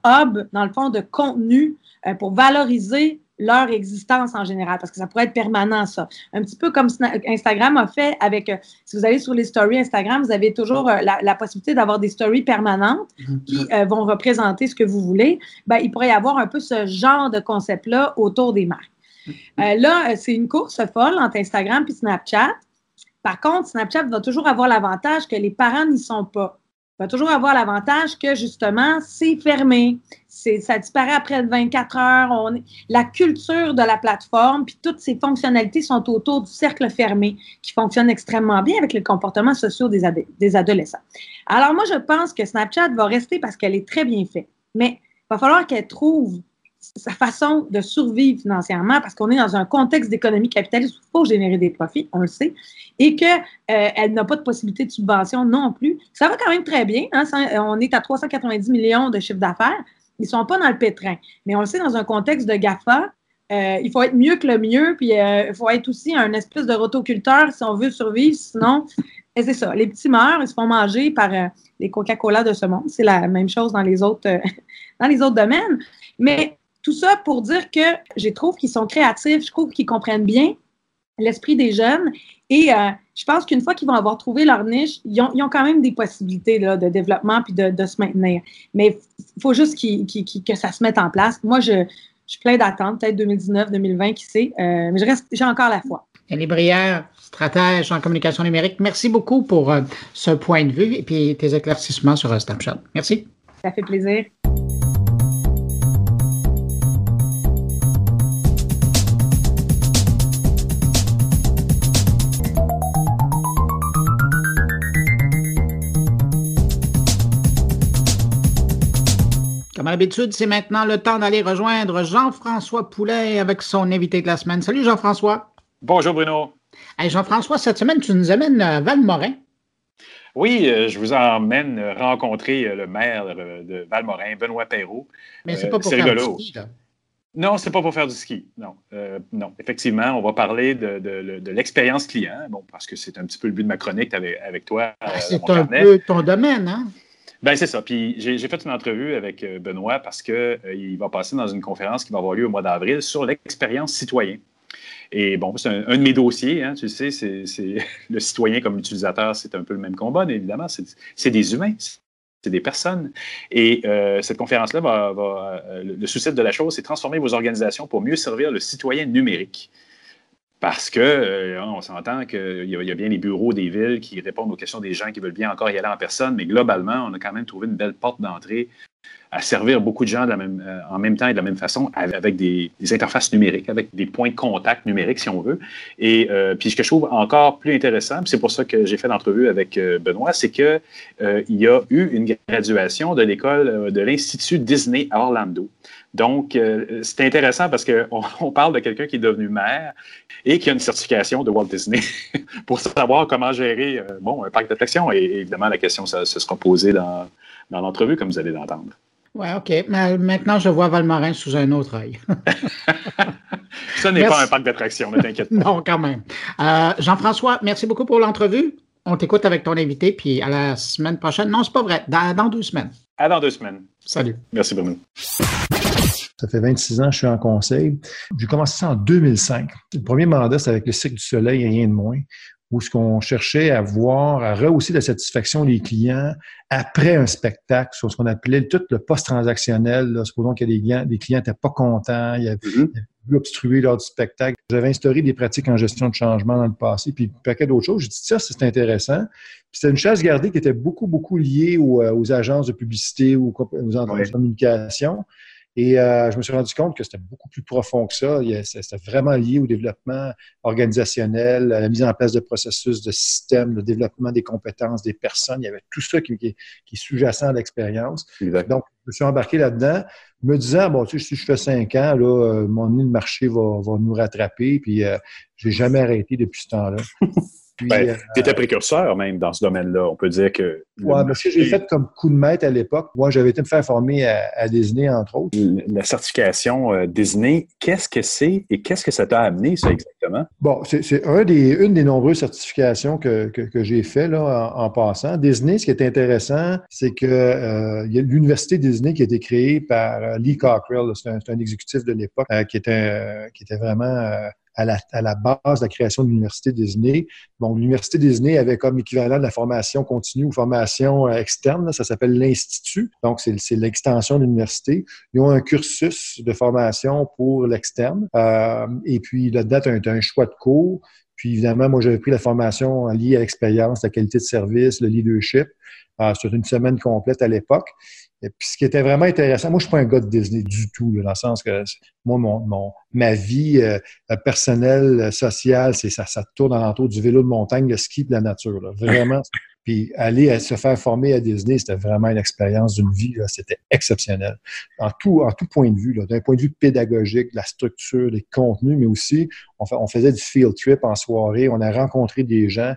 hub, dans le fond, de contenu pour valoriser leur existence en général, parce que ça pourrait être permanent, ça. Un petit peu comme Instagram a fait avec, euh, si vous allez sur les stories Instagram, vous avez toujours euh, la, possibilité d'avoir des stories permanentes mm-hmm. qui euh, vont représenter ce que vous voulez. Ben, il pourrait y avoir un peu ce genre de concept-là autour des marques. Mm-hmm. là, c'est une course folle entre Instagram et Snapchat. Par contre, Snapchat va toujours avoir l'avantage que les parents n'y sont pas va toujours avoir l'avantage que justement, c'est fermé. Ça disparaît après 24 heures. La culture de la plateforme, puis toutes ces fonctionnalités sont autour du cercle fermé qui fonctionne extrêmement bien avec les comportements sociaux des, des adolescents. Alors moi, je pense que Snapchat va rester parce qu'elle est très bien faite. Mais il va falloir qu'elle trouve sa façon de survivre financièrement parce qu'on est dans un contexte d'économie capitaliste où il faut générer des profits, on le sait, et qu'elle euh, n'a pas de possibilité de subvention non plus. Ça va quand même très bien. Hein, on est à 390 millions de chiffre d'affaires. Ils ne sont pas dans le pétrin. Mais on le sait, dans un contexte de GAFA, euh, il faut être mieux que le mieux, puis euh, il faut être aussi un espèce de rotoculteur si on veut survivre. Sinon, c'est ça. Les petits meurent, ils se font manger par les Coca-Cola de ce monde. C'est la même chose dans les autres, dans les autres domaines. Mais tout ça pour dire que je trouve qu'ils sont créatifs, je trouve qu'ils comprennent bien l'esprit des jeunes. Et euh, je pense qu'une fois qu'ils vont avoir trouvé leur niche, ils ont, quand même des possibilités de développement puis de, se maintenir. Mais il faut juste que ça se mette en place. Moi, je, suis plein d'attentes, peut-être 2019, 2020, qui sait. Euh, mais je reste, j'ai encore la foi. Elie Brière, stratège en communication numérique, merci beaucoup pour euh, ce point de vue et puis tes éclaircissements sur Snapchat. Merci. Ça fait plaisir. Comme d'habitude, c'est maintenant le temps d'aller rejoindre Jean-François Poulet avec son invité de la semaine. Salut Jean-François. Bonjour Bruno. Jean-François, cette semaine, tu nous amènes à Valmorin. Oui, euh, je vous emmène rencontrer euh, le maire de Valmorin, Benoît Perrault. Mais c'est pas pour faire du ski, là. Non, c'est pas pour faire du ski. Non, euh, non. Effectivement, on va parler de, l'expérience client, bon, parce que c'est un petit peu le but de ma chronique avec, avec toi. Ah, c'est un peu ton domaine, hein? Ben c'est ça. Puis j'ai fait une entrevue avec euh, Benoît parce qu'il euh, va passer dans une conférence qui va avoir lieu au mois d'avril sur l'expérience citoyen. Et bon, c'est un, de mes dossiers, hein, tu sais, c'est le citoyen comme utilisateur, c'est un peu le même combat, mais évidemment, c'est des humains, c'est des personnes. Et euh, cette conférence-là le sous-titre de la chose, c'est transformer vos organisations pour mieux servir le citoyen numérique. Parce que euh, on s'entend qu'il y, y, a bien les bureaux des villes qui répondent aux questions des gens qui veulent bien encore y aller en personne, mais globalement, on a quand même trouvé une belle porte d'entrée à servir beaucoup de gens euh, en même temps et de la même façon avec des, interfaces numériques, avec des points de contact numériques, si on veut. Et euh, puis ce que je trouve encore plus intéressant, c'est pour ça que j'ai fait l'entrevue avec Benoît, c'est qu'il y a eu une graduation de l'école de l'Institut Disney à Orlando. Donc, euh, c'est intéressant parce qu'on on parle de quelqu'un qui est devenu maire et qui a une certification de Walt Disney pour savoir comment gérer euh, bon, un parc d'attractions. Et, évidemment, la question ça, se sera posée dans, dans l'entrevue, comme vous allez l'entendre. Oui, OK. Mais maintenant, je vois Valmarin sous un autre œil. Ce n'est pas un parc d'attractions, ne t'inquiète pas. non, quand même. Euh, Jean-François, merci beaucoup pour l'entrevue. On t'écoute avec ton invité, puis à la semaine prochaine. Non, c'est pas vrai. Dans, dans deux semaines. À dans deux semaines. Salut. Merci, Bruno. Ça fait 26 ans que je suis en conseil. J'ai commencé ça en 2005. Le premier mandat, c'était avec le cycle du soleil et rien de moins, où ce qu'on cherchait à voir, à rehausser la satisfaction des clients après un spectacle, sur ce qu'on appelait tout le post-transactionnel. Supposons que les clients, n'étaient pas contents, il y avait, mm-hmm. obstrué lors du spectacle. J'avais instauré des pratiques en gestion de changement dans le passé, puis un paquet d'autres choses. J'ai dit, ça, c'est intéressant. C'était une chasse gardée qui était beaucoup, beaucoup liée aux, euh, agences de publicité ou aux entreprises de communication. Et euh, je me suis rendu compte que c'était beaucoup plus profond que ça. C'était vraiment lié au développement organisationnel, à la mise en place de processus, de systèmes, le développement des compétences des personnes. Il y avait tout ça qui, qui, qui est sous-jacent à l'expérience. Donc, je me suis embarqué là-dedans, me disant, bon, tu sais, si je fais cinq ans, là, euh, mon nid de marché va, va nous rattraper, puis euh, je n'ai jamais arrêté depuis ce temps-là. Puis, Ben, euh, tu étais précurseur même dans ce domaine-là. On peut dire que. ouais, mais ce que j'ai fait comme coup de maître à l'époque, moi, j'avais été me faire former à, à Disney, entre autres. La certification euh, Disney, qu'est-ce que c'est et qu'est-ce que ça t'a amené, ça, exactement? Bon, c'est c'est un des, une des nombreuses certifications que, que, que j'ai fait là, en, en passant. Disney, ce qui est intéressant, c'est que euh, y a l'université Disney qui a été créée par euh, Lee Cockrell. C'est un, exécutif de l'époque euh, qui était qui était vraiment à la, à la base de la création de l'université Disney. Bon, l'université Disney avait comme équivalent de la formation continue ou formation euh, externe. ça s'appelle l'Institut. Donc, c'est l'extension de l'université. Ils ont un cursus de formation pour l'externe. Euh, et puis, là-dedans, tu as, un- choix de cours. Puis, évidemment, moi, j'avais pris la formation liée à l'expérience, la qualité de service, le leadership. Euh, C'était une semaine complète à l'époque. Et puis, ce qui était vraiment intéressant, moi, je suis pas un gars de Disney du tout, là, dans le sens que moi, mon, mon, ma vie euh, euh, personnelle, euh, sociale, c'est ça, ça tourne alentour du vélo de montagne, le ski, de la nature. là. Vraiment. Puis aller à se faire former à Disney, c'était vraiment une expérience d'une vie, c'était exceptionnel. En tout, en tout point de vue, d'un point de vue pédagogique, de la structure, des contenus, mais aussi, on, fait- on faisait du field trip en soirée, on a rencontré des gens.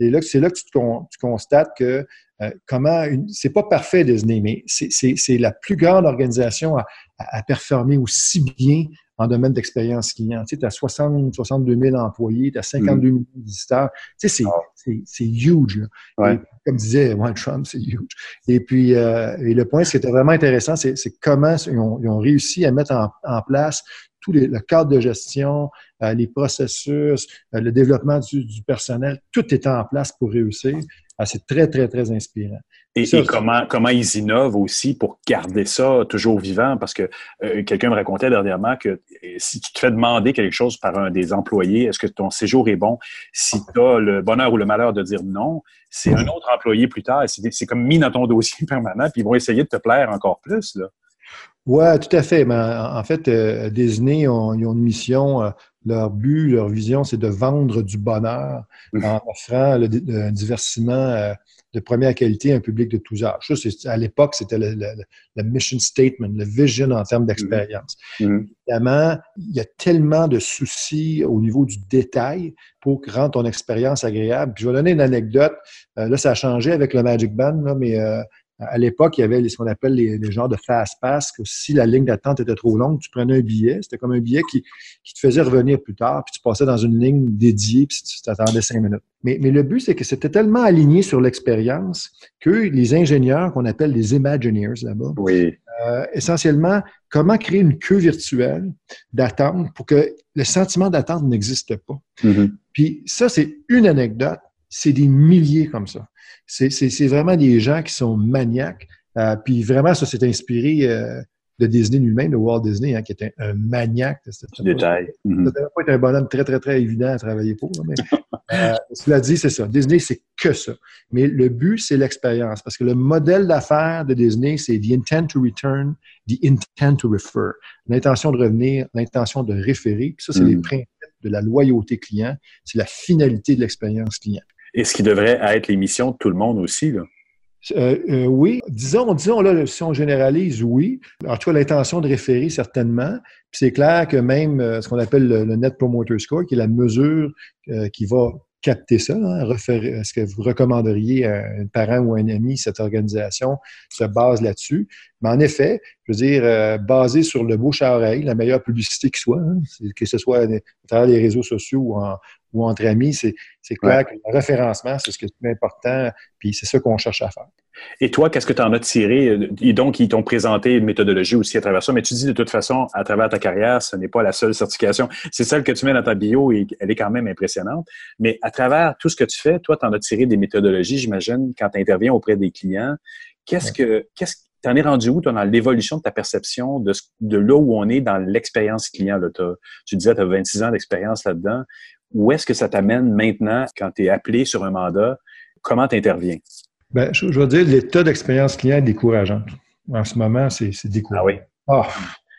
Et là, c'est là que tu, con- tu constates que euh, comment une, c'est pas parfait Disney, mais c'est, la plus grande organisation à, à, à performer aussi bien en domaine d'expérience client. Tu sais, as 60, 62 000 employés, tu as 52 millions de visiteurs. Tu sais, c'est, c'est huge. là. Ouais. Et comme disait One Trump, c'est huge. Et puis, euh, et le point, ce qui était vraiment intéressant, c'est, c'est comment ils ont, ils ont réussi à mettre en, en place tout les, le cadre de gestion, euh, les processus, euh, le développement du, du personnel, tout était en place pour réussir. Ah, c'est très, très, très inspirant. Et, Ça, et c'est- comment, comment ils innovent aussi pour garder ça toujours vivant? Parce que euh, quelqu'un me racontait dernièrement que euh, si tu te fais demander quelque chose par un des employés, est-ce que ton séjour est bon? Si tu as le bonheur ou le malheur de dire non, c'est un autre employé plus tard. c'est comme mis dans ton dossier permanent, puis ils vont essayer de te plaire encore plus. Là. Ouais, tout à fait. Mais en, fait, euh, Disney, ont- ils ont une mission. euh, leur but, leur vision, c'est de vendre du bonheur Mhm. en offrant le, un divertissement euh, de première qualité à un public de tous âges. Ça, c'est- à l'époque, c'était le, le- le mission statement, le vision en termes d'expérience. Mhm. Évidemment, il y a tellement de soucis au niveau du détail pour rendre ton expérience agréable. Puis je vais donner une anecdote. Euh, là, ça a changé avec le Magic Band, là, mais euh, à l'époque, il y avait ce qu'on appelle les, les genres de fast pass, que si la ligne d'attente était trop longue, tu prenais un billet. C'était comme un billet qui, qui te faisait revenir plus tard, puis tu passais dans une ligne dédiée, puis tu t'attendais cinq minutes. Mais, mais le but, c'est que c'était tellement aligné sur l'expérience que les ingénieurs, qu'on appelle les Imagineers là-bas, Oui. euh, essentiellement, comment créer une queue virtuelle d'attente pour que le sentiment d'attente n'existe pas. Mhm. Puis ça, c'est une anecdote. C'est des milliers comme ça. C'est vraiment des gens qui sont maniaques. Euh, puis vraiment, ça s'est inspiré euh, de Disney lui-même, de Walt Disney, hein, qui était un maniaque détail. Mhm. ça devait pas être un bonhomme très, très, très évident à travailler pour. mais euh, cela dit, c'est ça. Disney, c'est que ça. Mais le but, c'est l'expérience. Parce que le modèle d'affaires de Disney, c'est the intent to return, the intent to refer. L'intention de revenir, l'intention de référer. Puis ça, c'est Mm. les principes de la loyauté client. C'est la finalité de l'expérience client. Et ce qui devrait être les missions de tout le monde aussi. Là. Euh, euh, oui, disons, disons là, si on généralise, oui. En tout cas, l'intention de référer, certainement. Puis c'est clair que même euh, ce qu'on appelle le, Net Promoter Score, qui est la mesure qui va capter ça, hein, est-ce que vous recommanderiez à un parent ou un ami cette organisation se base là-dessus. Mais en effet, je veux dire, basé sur le bouche à oreille, la meilleure publicité qui soit, hein, que ce soit à travers les réseaux sociaux ou, en- ou entre amis, c'est c'est clair que le référencement, c'est ce qui est le plus important, puis c'est ça qu'on cherche à faire. Et toi, qu'est-ce que tu en as tiré? Et donc, ils t'ont présenté une méthodologie aussi à travers ça, mais tu dis de toute façon, à travers ta carrière, ce n'est pas la seule certification. C'est celle que tu mets dans ta bio et elle est quand même impressionnante. Mais à travers tout ce que tu fais, toi, tu en as tiré des méthodologies, j'imagine, quand tu interviens auprès des clients. Qu'est-ce que, qu'est-ce T'en es rendu où, toi, dans l'évolution de ta perception de, ce- de là où on est dans l'expérience client? Là, tu disais, tu as 26 ans d'expérience là-dedans. Où est-ce que ça t'amène maintenant quand tu es appelé sur un mandat? Comment tu interviens? Ben, je, je veux dire, l'état d'expérience client est décourageant. En ce moment, c'est c'est décourageant. Ah oui. Ah,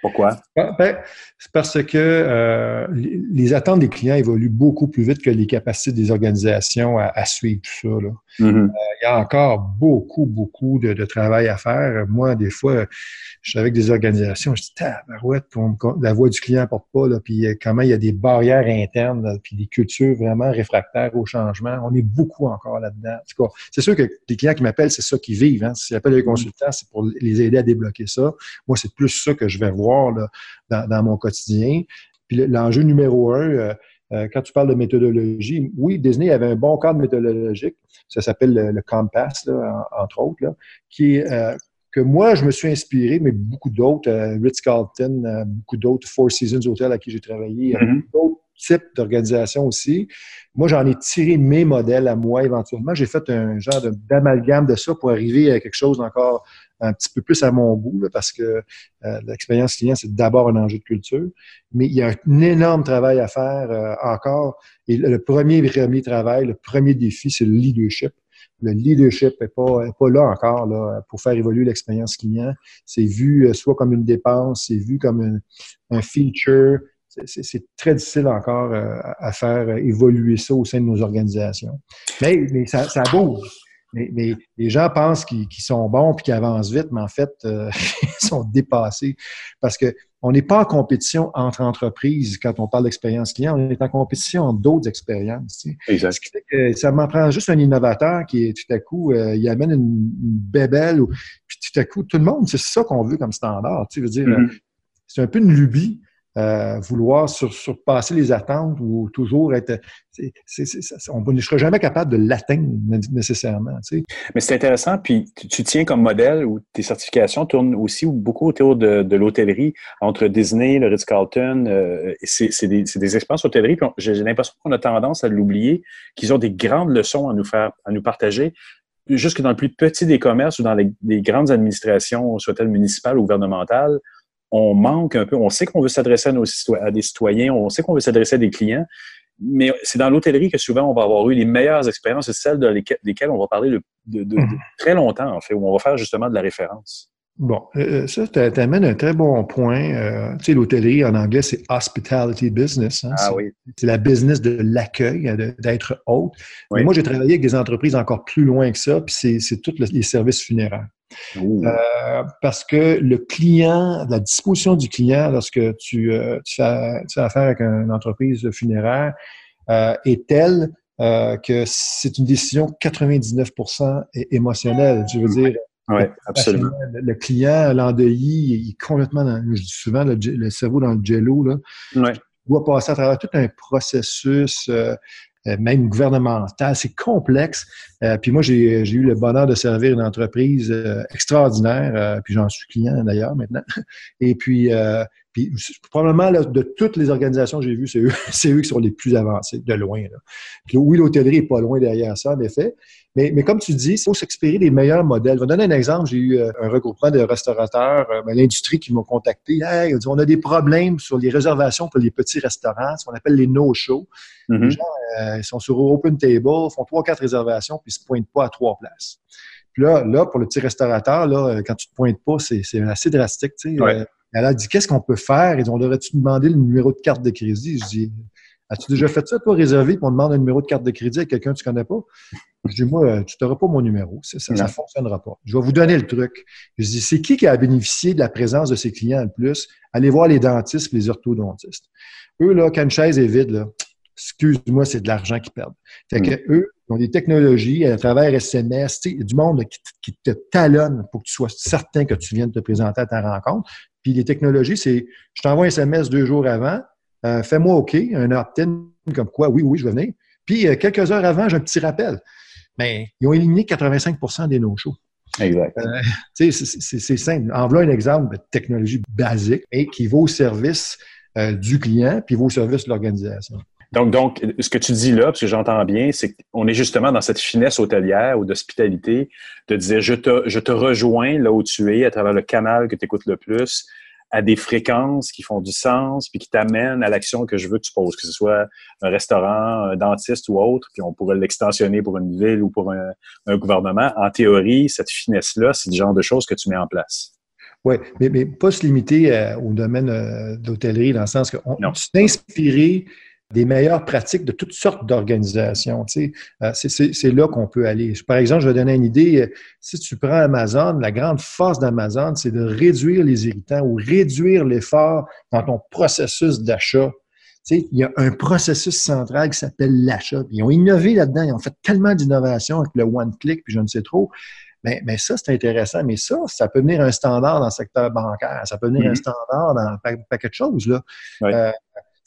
Pourquoi? Ben, ben, c'est parce que euh, les attentes des clients évoluent beaucoup plus vite que les capacités des organisations à, suivre tout ça. Là. Mm-hmm. Euh, il y a encore beaucoup, beaucoup de, de, travail à faire. Moi, des fois, je suis avec des organisations, je dis, tabarouette, la voix du client porte pas, là, puis euh, comment il y a des barrières internes, puis des cultures vraiment réfractaires au changement. On est beaucoup encore là-dedans. En tout cas, c'est sûr que les clients qui m'appellent, c'est ça qu'ils vivent. Hein. S'ils appellent les consultants, c'est pour les aider à débloquer ça. Moi, c'est plus ça que je vais voir là, dans, dans, mon quotidien. Puis l'enjeu numéro un, euh, euh, quand tu parles de méthodologie, oui, Disney avait un bon cadre méthodologique. Ça s'appelle le, Compass, là, entre autres, là, qui est euh, que moi, je me suis inspiré, mais beaucoup d'autres, euh, Ritz-Carlton, euh, beaucoup d'autres, Four Seasons Hotel à qui j'ai travaillé, mm-hmm. d'autres types d'organisations aussi. Moi, j'en ai tiré mes modèles à moi éventuellement. J'ai fait un genre d'amalgame de, ça pour arriver à quelque chose encore un petit peu plus à mon goût, parce que euh, l'expérience client, c'est d'abord un enjeu de culture. Mais il y a un énorme travail à faire encore. Et le premier, premier travail, le premier défi, c'est le leadership le leadership n'est pas, pas là encore pour faire évoluer l'expérience client. C'est vu euh, soit comme une dépense, c'est vu comme un, feature. C'est très difficile encore euh, à faire évoluer ça au sein de nos organisations. Mais, ça bouge. Mais, mais, les gens pensent qu'ils sont bons puis qu'ils avancent vite, mais en fait, euh, ils sont dépassés parce que on n'est pas en compétition entre entreprises quand on parle d'expérience client, on est en compétition entre d'autres expériences. Exact. Ce qui fait que ça m'en prend juste un innovateur qui est tout à coup, euh, il amène une, une bébelle, ou, puis tout à coup, tout le monde, c'est ça qu'on veut comme standard. Tu veux dire, Mm-hmm. euh, c'est un peu une lubie. Euh, vouloir sur, surpasser les attentes ou toujours être. c'est c'est c'est on ne sera jamais capable de l'atteindre nécessairement. Tu sais. Mais c'est intéressant, puis tu, tiens comme modèle ou tes certifications tournent aussi beaucoup autour de, de l'hôtellerie, entre Disney, le Ritz-Carlton. Euh, c'est des, des expériences hôtellerie, j'ai l'impression qu'on a tendance à l'oublier, qu'ils ont des grandes leçons à nous faire, à nous partager jusque dans le plus petit des commerces ou dans les, les grandes administrations, soit-elles municipales ou gouvernementales, on manque un peu. On sait qu'on veut s'adresser à, nos à des citoyens, on sait qu'on veut s'adresser à des clients, mais c'est dans l'hôtellerie que souvent on va avoir eu les meilleures expériences, c'est celles de lesquelles on va parler de, de, de, de, très longtemps, en fait, où on va faire justement de la référence. Bon, euh, ça, tu amènes un très bon point. Euh, tu sais, l'hôtellerie, en anglais, c'est hospitality business. Hein? Ah oui. C'est la business de l'accueil, d'être hôte. Oui. Mais moi, j'ai travaillé avec des entreprises encore plus loin que ça, puis c'est tous les services funéraires. Euh, parce que le client, la disposition du client lorsque tu, euh, tu, fais, tu, fais, affaire avec une entreprise funéraire euh, est telle que c'est une décision 99% émotionnelle. Je veux dire, oui, absolument. Le, client, l'endeuilli, il est complètement dans, je dis souvent, le, le cerveau dans le jello, là. Il doit passer à travers tout un processus euh, même gouvernemental. C'est complexe. Euh, puis moi, j'ai eu le bonheur de servir une entreprise euh, extraordinaire, euh, puis j'en suis client d'ailleurs maintenant. Et puis, puis probablement là, de toutes les organisations que j'ai vues, c'est eux, eux qui sont les plus avancés, de loin. Là. Puis oui, l'hôtellerie n'est pas loin derrière ça, en effet. Mais, mais comme tu dis, il faut s'expérer des meilleurs modèles. Je vais donner un exemple. J'ai eu un regroupement de restaurateurs, euh, l'industrie qui m'ont contacté. Hey, ils ont dit, on a des problèmes sur les réservations pour les petits restaurants, ce qu'on appelle les no-shows. Mm -hmm. Les gens, euh, ils sont sur Open Table, font trois, quatre réservations, puis ils se pointent pas à trois places. Puis là, là, pour le petit restaurateur, là, quand tu te pointes pas, c'est assez drastique. Tu sais. Ouais. Euh, elle a dit, qu'est-ce qu'on peut faire? Ils ont, devrait-tu demander le numéro de carte de crédit? Je dis, as-tu déjà fait ça, toi, réservé, puis on demande un numéro de carte de crédit à quelqu'un que tu connais pas? Je dis, moi, tu n'auras pas mon numéro. Ça ne fonctionnera pas. Je vais vous donner le truc. Je dis, c'est qui qui a bénéficié de la présence de ses clients le plus? Allez voir les dentistes et les orthodontistes. Eux, là, quand une chaise est vide, là, excuse-moi, c'est de l'argent qu'ils perdent. Fait que mmh. eux, ils ont des technologies à travers SMS, du monde qui, qui, te talonne pour que tu sois certain que tu viennes te présenter à ta rencontre. Puis les technologies, c'est je t'envoie un SMS deux jours avant, euh, fais-moi OK, un opt-in comme quoi, oui, oui, je vais venir. Puis euh, quelques heures avant, j'ai un petit rappel. Mais ils ont éliminé 85% des no-shows. Exact. Euh, c'est simple. En voilà un exemple de technologie basique et qui va au service du client puis va au service de l'organisation. Donc, donc, ce que tu dis là, parce que j'entends bien, c'est qu'on est justement dans cette finesse hôtelière ou d'hospitalité de dire je te, je te rejoins là où tu es à travers le canal que tu écoutes le plus, à des fréquences qui font du sens puis qui t'amènent à l'action que je veux que tu poses, que ce soit un restaurant, un dentiste ou autre, puis on pourrait l'extensionner pour une ville ou pour un, un gouvernement. En théorie, cette finesse-là, c'est le genre de choses que tu mets en place. Oui, mais, mais pas se limiter euh, au domaine euh, d'hôtellerie, dans le sens que on, Non. s'inspirer des meilleures pratiques de toutes sortes d'organisations. Tu sais. Euh, c'est- là qu'on peut aller. Par exemple, je vais donner une idée. Euh, Si tu prends Amazon, la grande force d'Amazon, c'est de réduire les irritants ou réduire l'effort dans ton processus d'achat. Tu sais, il y a un processus central qui s'appelle l'achat. Ils ont innové là-dedans. Ils ont fait tellement d'innovations avec le one-click, puis je ne sais trop. Mais, mais ça, c'est intéressant. Mais ça, ça peut devenir un standard dans le secteur bancaire. Ça peut devenir un Mhm. standard dans un pa- paquet de choses. Là. Ouais. Euh,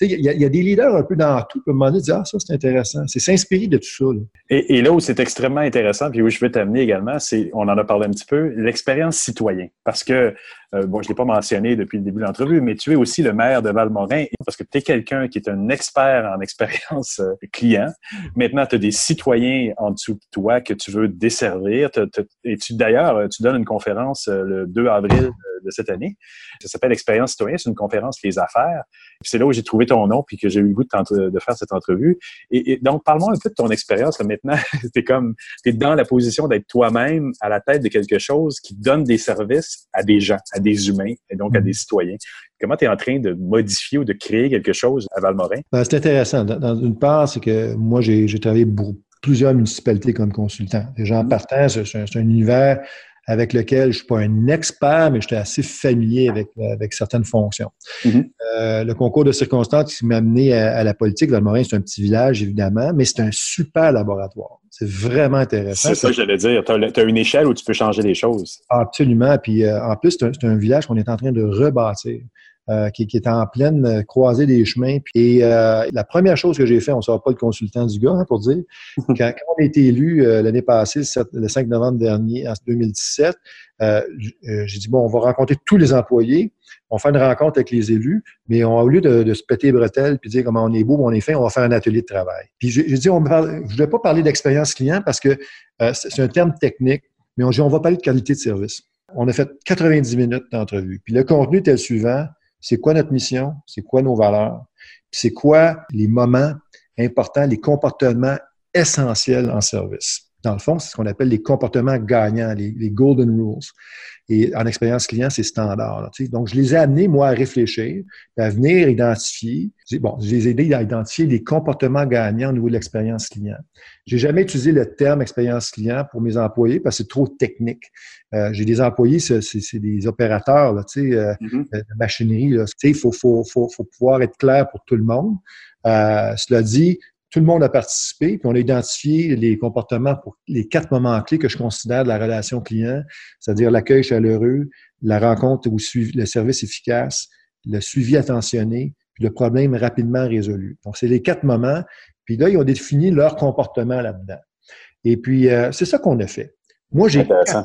il y, a- des leaders un peu dans tout. À un moment donné, dire, ah, ça, c'est intéressant. C'est s'inspirer de tout ça. Et, et là où c'est extrêmement intéressant, puis où je veux t'amener également, c'est, on en a parlé un petit peu, l'expérience citoyen. Parce que, euh, bon, je ne l'ai pas mentionné depuis le début de l'entrevue, mais tu es aussi le maire de Valmorin, parce que tu es quelqu'un qui est un expert en expérience euh, client. Maintenant, tu as des citoyens en dessous de toi que tu veux desservir. Et tu, d'ailleurs, tu donnes une conférence euh, le 2 avril de cette année. Ça s'appelle Expérience citoyen, c'est une conférence Les Affaires. C'est là où j'ai trouvé ton nom, puis que j'ai eu le goût de, faire cette entrevue. Et, donc, parle-moi un peu de ton expérience. Maintenant, tu es tu dans la position d'être toi-même à la tête de quelque chose qui donne des services à des gens, des humains, et donc à des citoyens. Comment tu es en train de modifier ou de créer quelque chose à Valmorin? Ben, c'est intéressant. Dans, dans une part, c'est que moi, j'ai travaillé pour plusieurs municipalités comme consultant. Déjà, en Mhm. partant, c'est c'est un, c'est un univers avec lequel je suis pas un expert, mais j'étais assez familier avec, avec certaines fonctions. Mhm. Euh, le concours de circonstances qui m'a amené à, à la politique, Valmorin, c'est un petit village, évidemment, mais c'est un super laboratoire. C'est vraiment intéressant. C'est ça que j'allais dire. Tu as, une échelle où tu peux changer les choses. Absolument. Puis euh, en plus, c'est un, c'est un village qu'on est en train de rebâtir, euh, qui, qui est en pleine euh, croisée des chemins. Et euh, la première chose que j'ai fait, on ne sera pas le consultant du gars, hein, pour dire, quand, quand on a été élu euh, l'année passée, le, 7 le 5 novembre dernier, en 2017, euh, euh, j'ai dit, bon, on va rencontrer tous les employés, on fait une rencontre avec les élus, mais on, au lieu de, de se péter les bretelles puis dire comment on est beau, on est fin, on va faire un atelier de travail. Puis j'ai dit, on parle- je ne voulais pas parler d'expérience client parce que euh, c'est un terme technique, mais on, dit, on va parler de qualité de service. On a fait 90 minutes d'entrevue. Puis le contenu était le suivant. C'est quoi notre mission? C'est quoi nos valeurs? C'est quoi les moments importants, les comportements essentiels en service? Dans le fond, c'est ce qu'on appelle les comportements gagnants, les, les golden rules. Et en expérience client, c'est standard. là. Donc, je les ai amenés, moi, à réfléchir, à venir identifier. Bon, je les ai aidés à identifier les comportements gagnants au niveau de l'expérience client. J'ai jamais utilisé le terme expérience client pour mes employés parce que c'est trop technique. Euh, j'ai des employés, c'est, des opérateurs, là, tu sais, euh, de machinerie. Il faut, faut, faut, faut pouvoir être clair pour tout le monde. Euh, cela dit, tout le monde a participé, puis on a identifié les comportements pour les quatre moments clés que je considère de la relation client, c'est-à-dire l'accueil chaleureux, la rencontre ou le service efficace, le suivi attentionné, puis le problème rapidement résolu. Donc, c'est les quatre moments. Puis là, ils ont défini leur comportement là-dedans. Et puis, euh, c'est ça qu'on a fait. Moi, j'ai quatre ans,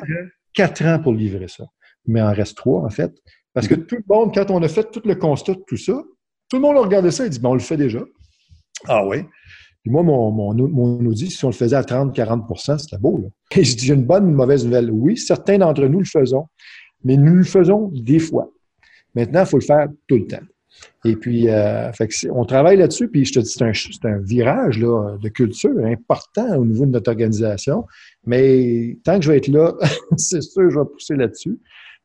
quatre ans pour livrer ça. Mais en reste trois, en fait. Parce que tout le monde, quand on a fait tout le constat de tout ça, tout le monde a regardé ça et dit, bon, on le fait déjà. Ah oui. Puis moi, mon, mon, mon si on le faisait à 30-40% c'était beau. Là. Et je dis, une bonne mauvaise nouvelle. Oui, certains d'entre nous le faisons, mais nous le faisons des fois. Maintenant, il faut le faire tout le temps. Et puis, euh, on travaille là-dessus, puis je te dis, c'est un, un virage là, de culture important au niveau de notre organisation. Mais tant que je vais être là, c'est sûr, je vais pousser là-dessus.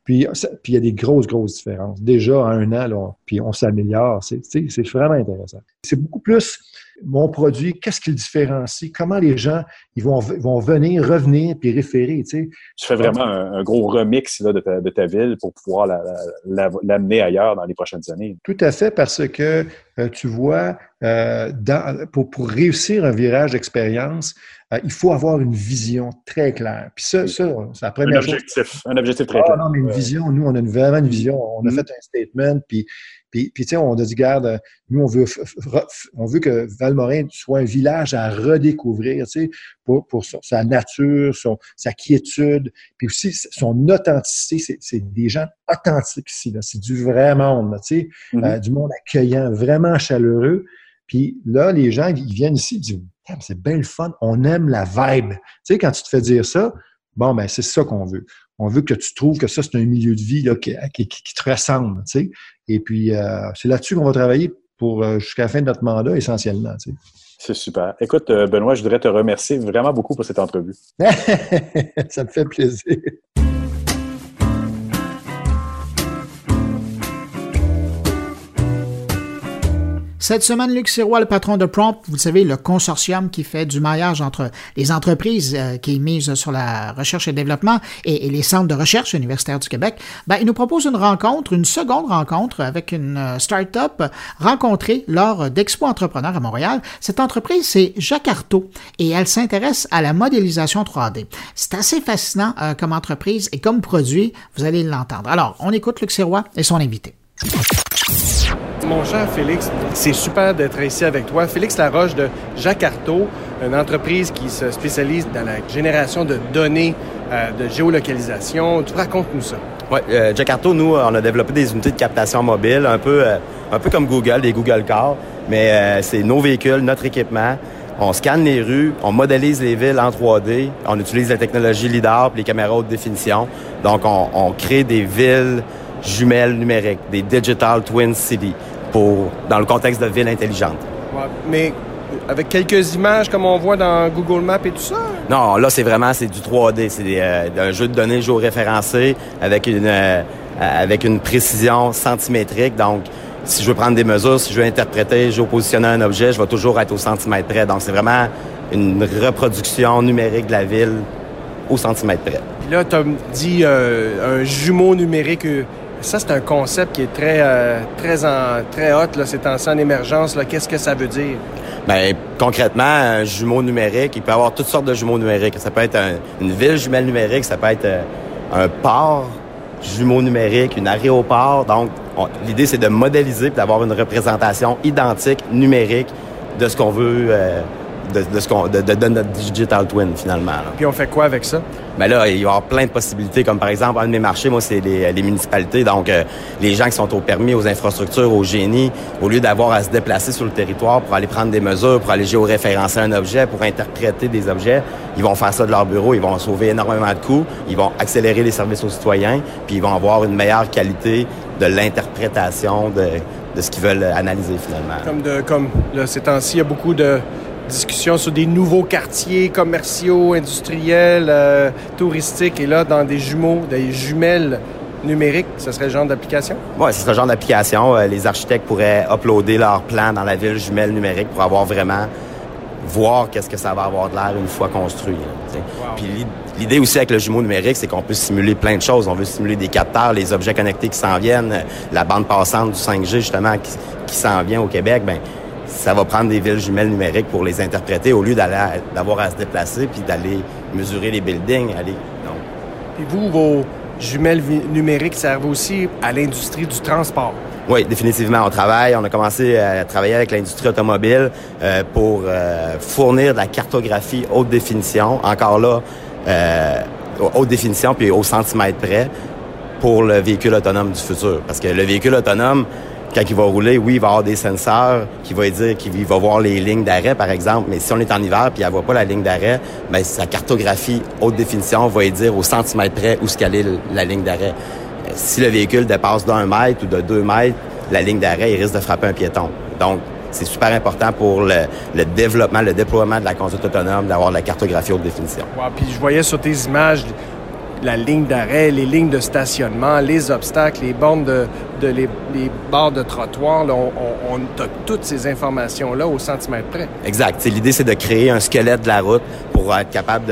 Puis, il y a des grosses, grosses différences. Déjà, à un an, là, on- puis on s'améliore. C'est tu sais, c'est vraiment intéressant. C'est beaucoup plus mon produit, qu'est-ce qui le différencie, comment les gens ils vont, vont venir, revenir, puis référer. Tu sais. Tu fais vraiment un, un gros remix là, de, ta, de ta ville pour pouvoir la- la- la- l'amener ailleurs dans les prochaines années. Tout à fait, parce que euh, tu vois, euh, dans, pour, pour réussir un virage d'expérience, euh, il faut avoir une vision très claire. Puis ça, ça c'est la Un première chose. objectif, un objectif très Ah clair. non, mais une vision, nous, on a une- vraiment une vision. On a Mhm. fait un statement, puis, puis, puis tu sais, on a dit, garde, nous, on veut, on veut que Valmorin soit un village à redécouvrir, tu sais, pour, pour sa nature, son, sa quiétude, puis aussi son authenticité. C'est- C'est des gens authentiques ici. C'est du vrai monde, là, tu sais, Mhm. euh, du monde accueillant, vraiment chaleureux. Puis là, les gens, ils viennent ici, ils disent, c'est bien le fun, on aime la vibe. Tu sais, quand tu te fais dire ça, bon, ben, c'est ça qu'on veut. On veut que tu trouves que ça, c'est un milieu de vie là, qui, qui- qui- qui te ressemble. Tu sais. Et puis, euh, c'est là-dessus qu'on va travailler pour euh, jusqu'à la fin de notre mandat, essentiellement. Tu C'est super. Écoute, euh, Benoît, je voudrais te remercier vraiment beaucoup pour cette entrevue. sais. ça me fait plaisir. Cette semaine, Luc Sirois, le patron de Prompt, vous savez, le consortium qui fait du maillage entre les entreprises euh, qui misent sur la recherche et développement et, les centres de recherche universitaires du Québec, ben, il nous propose une rencontre, une seconde rencontre avec une euh, start-up rencontrée lors d'Expo Entrepreneur à Montréal. Cette entreprise, c'est Artaud et elle s'intéresse à la modélisation 3D. C'est assez fascinant euh, comme entreprise et comme produit, vous allez l'entendre. Alors, on écoute Luc Sirois et son invité. Mon cher Félix, c'est super d'être ici avec toi. Félix Laroche de Artaud, une entreprise qui se spécialise dans la génération de données euh, de géolocalisation. Tu racontes-nous ça. Oui, euh, Artaud, nous, on a développé des unités de captation mobile, un peu, euh, un peu comme Google, des Google Cars, mais c'est nos véhicules, notre équipement. On scanne les rues, on modélise les villes en 3D, on utilise la technologie LIDAR les caméras haute définition. Donc, on, on crée des villes jumelles numériques, des Digital Twin City, pour, dans le contexte de villes intelligentes. mais avec quelques images comme on voit dans Google Maps et tout ça? Non, là, c'est vraiment c'est du 3D. C'est euh, un jeu de données géoréférencé avec une, euh, avec une précision centimétrique. Donc, si je veux prendre des mesures, si je veux interpréter, je veux positionner un objet, je vais toujours être au centimètre près. Donc, c'est vraiment une reproduction numérique de la ville au centimètre près. là, tu as dit euh, un jumeau numérique ça, c'est un concept qui est très, euh, très, en, très hot, là, c'est en, en émergence. Qu'est-ce que ça veut dire? Bien, concrètement, un jumeau numérique, il peut y avoir toutes sortes de jumeaux numériques. Ça peut être une ville jumelle numérique, ça peut être euh, un port jumeau numérique, une aéroport. Donc, l'idée, c'est de modéliser et d'avoir une représentation identique, numérique, de ce qu'on veut euh, de, ce qu'on, de, de, notre digital twin, finalement. Puis on fait quoi avec ça? Bien là, il va y avoir plein de possibilités, comme par exemple, un de mes marchés, moi, c'est les, municipalités. Donc, euh, les gens qui sont au permis, aux infrastructures, au génie, au lieu d'avoir à se déplacer sur le territoire pour aller prendre des mesures, pour aller géoréférencer un objet, pour interpréter des objets, ils vont faire ça de leur bureau, ils vont sauver énormément de coûts, ils vont accélérer les services aux citoyens, puis ils vont avoir une meilleure qualité de l'interprétation de, de ce qu'ils veulent analyser finalement. Comme de comme là, ces temps-ci, il y a beaucoup de discussion sur des nouveaux quartiers commerciaux, industriels, euh, touristiques, et là, dans des jumeaux, des jumelles numériques, ce serait le genre d'application? Oui, ce serait le genre d'application. Euh, les architectes pourraient uploader leur plan dans la ville jumelle numérique pour avoir vraiment voir qu'est-ce que ça va avoir de l'air une fois construit. Puis l'idée aussi avec le jumeau numérique, c'est qu'on peut simuler plein de choses. On veut simuler des capteurs, les objets connectés qui s'en viennent, la bande passante du 5G justement qui, qui s'en vient au Québec. Ben ça va prendre des villes jumelles numériques pour les interpréter au lieu d'aller d'avoir à se déplacer puis d'aller mesurer les buildings. Aller, donc. Puis vous, vos jumelles numériques servent aussi à l'industrie du transport. Oui, définitivement. On travaille. On a commencé à travailler avec l'industrie automobile euh, pour euh, fournir de la cartographie haute définition. Encore là, euh, haute définition puis au centimètre près pour le véhicule autonome du futur. Parce que le véhicule autonome, quand il va rouler, oui, il va avoir des senseurs qui vont dire qu'il va voir les lignes d'arrêt, par exemple. Mais si on est en hiver puis ne voit pas la ligne d'arrêt, bien, sa cartographie haute définition va dire au centimètre près où se caler la ligne d'arrêt. Euh, si le véhicule dépasse d'un mètre ou de deux mètres, la ligne d'arrêt, il risque de frapper un piéton. Donc, c'est super important pour le, développement, le déploiement de la conduite autonome, d'avoir la cartographie haute définition. puis je voyais sur tes images la ligne d'arrêt, les lignes de stationnement, les obstacles, les bornes de, les, barres de trottoir. on, on, a toutes ces informations-là au centimètre près. Exact. L'idée, c'est de créer un squelette de la route pour être capable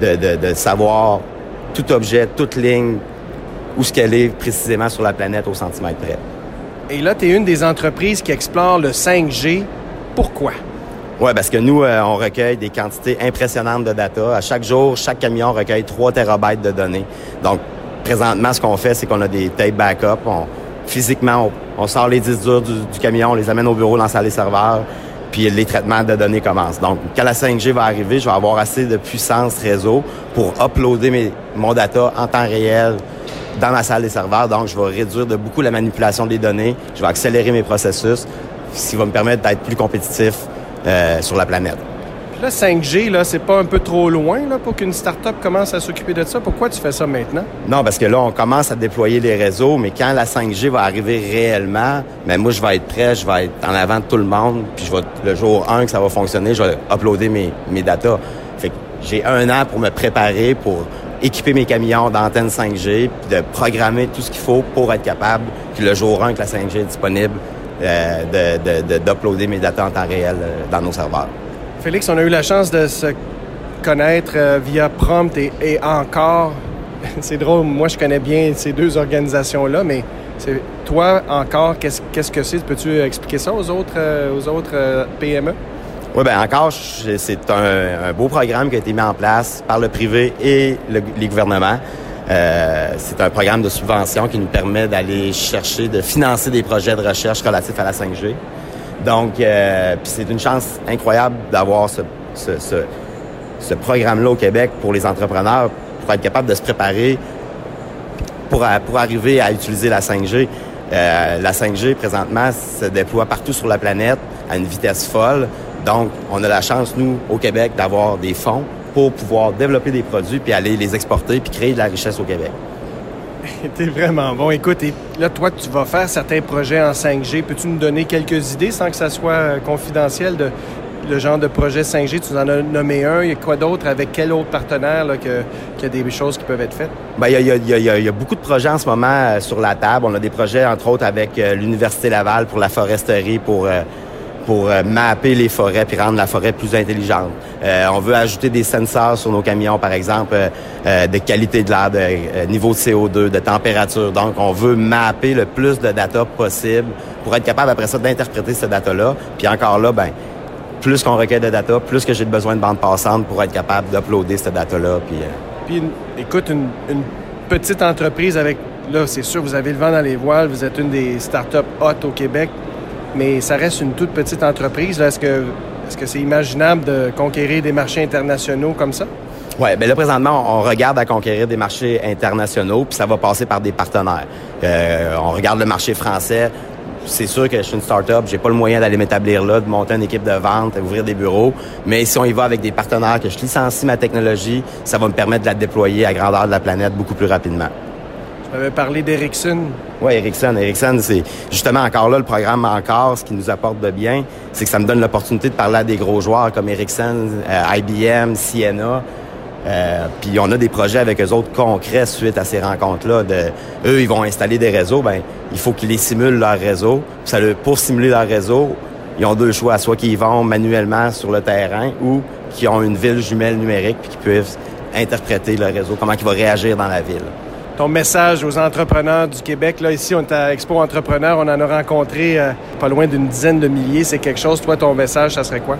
de, de, savoir tout objet, toute ligne, où ce qu'elle est précisément sur la planète au centimètre près. Et là, tu es une des entreprises qui explore le 5G. Pourquoi? Oui, parce que nous, euh, on recueille des quantités impressionnantes de data. À chaque jour, chaque camion recueille 3 terabytes de données. Donc, présentement, ce qu'on fait, c'est qu'on a des tape backup. On, physiquement, on, sort les disques durs du, camion, on les amène au bureau dans la salle des serveurs, puis les traitements de données commencent. Donc, quand la 5G va arriver, je vais avoir assez de puissance réseau pour uploader mes, mon data en temps réel dans ma salle des serveurs. Donc, je vais réduire de beaucoup la manipulation des données. Je vais accélérer mes processus, ce qui va me permettre d'être plus compétitif euh, sur la planète. Puis là, 5G, là, c'est pas un peu trop loin là, pour qu'une start-up commence à s'occuper de ça? Pourquoi tu fais ça maintenant? Non, parce que là, on commence à déployer les réseaux, mais quand la 5G va arriver réellement, ben moi, je vais être prêt, je vais être en avant de tout le monde, puis je vais, le jour 1 que ça va fonctionner, je vais uploader mes, mes datas. Fait que j'ai un an pour me préparer, pour équiper mes camions d'antennes 5G, puis de programmer tout ce qu'il faut pour être capable, puis le jour 1 que la 5G est disponible, euh, d'uploader mes datas en temps réel euh, dans nos serveurs. Félix, on a eu la chance de se connaître euh, via Prompt et, encore. C'est drôle, moi je connais bien ces deux organisations-là, mais toi encore, qu'est-ce que c'est? Peux-tu expliquer ça aux autres, aux autres PME? Oui, bien encore, c'est un, beau programme qui a été mis en place par le privé et les gouvernements. Euh, c'est un programme de subvention qui nous permet d'aller chercher, de financer des projets de recherche relatifs à la 5G. Donc, euh, c'est une chance incroyable d'avoir ce, programme-là au Québec pour les entrepreneurs, pour être capable de se préparer pour, pour arriver à utiliser la 5G. Euh, la 5G, présentement, se déploie partout sur la planète à une vitesse folle. Donc, on a la chance, nous, au Québec, d'avoir des fonds pour pouvoir développer des produits puis aller les exporter puis créer de la richesse au Québec. T'es vraiment bon. Écoute, là, toi, tu vas faire certains projets en 5G. Peux-tu nous donner quelques idées sans que ça soit euh, confidentiel de le genre de projet 5G? Tu en as nommé un. Il y a quoi d'autre? Avec quel autre partenaire qu'il y a des choses qui peuvent être faites? Bien, il, y a, beaucoup de projets en ce moment euh, sur la table. On a des projets, entre autres, avec euh, l'Université Laval pour la foresterie, pour pour euh, mapper les forêts puis rendre la forêt plus intelligente. Euh, on veut ajouter des sensors sur nos camions, par exemple, euh, de qualité de l'air, de niveau de CO2, de température. Donc, on veut mapper le plus de data possible pour être capable après ça d'interpréter ce data-là. Puis encore là, ben plus qu'on recueille de data, plus que j'ai besoin de bande passante pour être capable d'uploader cette data-là. Puis, puis écoute, une, une petite entreprise avec, là, c'est sûr, vous avez le vent dans les voiles, vous êtes une des startups hot au Québec mais ça reste une toute petite entreprise. Est-ce que c'est imaginable de conquérir des marchés internationaux comme ça? Oui, bien là, présentement, on regarde à conquérir des marchés internationaux, puis ça va passer par des partenaires. Euh, on regarde le marché français. C'est sûr que je suis une start-up, j'ai pas le moyen d'aller m'établir là, de monter une équipe de vente, d'ouvrir des bureaux. Mais si on y va avec des partenaires, que je licencie ma technologie, ça va me permettre de la déployer à grandeur de la planète beaucoup plus rapidement. Tu m'avais parlé d'Ericsson. Oui, Ericsson. Ericsson, c'est justement encore là le programme encore, ce qui nous apporte de bien, c'est que ça me donne l'opportunité de parler à des gros joueurs comme Ericsson, euh, IBM, Sienna. Euh, puis on a des projets avec eux autres concrets suite à ces rencontres-là. De, eux, ils vont installer des réseaux, ben il faut qu'ils les simulent leur réseau. Ça, pour simuler leur réseau, ils ont deux choix, soit qu'ils vont manuellement sur le terrain ou qu'ils ont une ville jumelle numérique puis qu'ils peuvent interpréter le réseau, comment il va réagir dans la ville ton message aux entrepreneurs du Québec. Là, ici, on est à Expo Entrepreneurs. On en a rencontré euh, pas loin d'une dizaine de milliers. C'est quelque chose. Toi, ton message, ça serait quoi?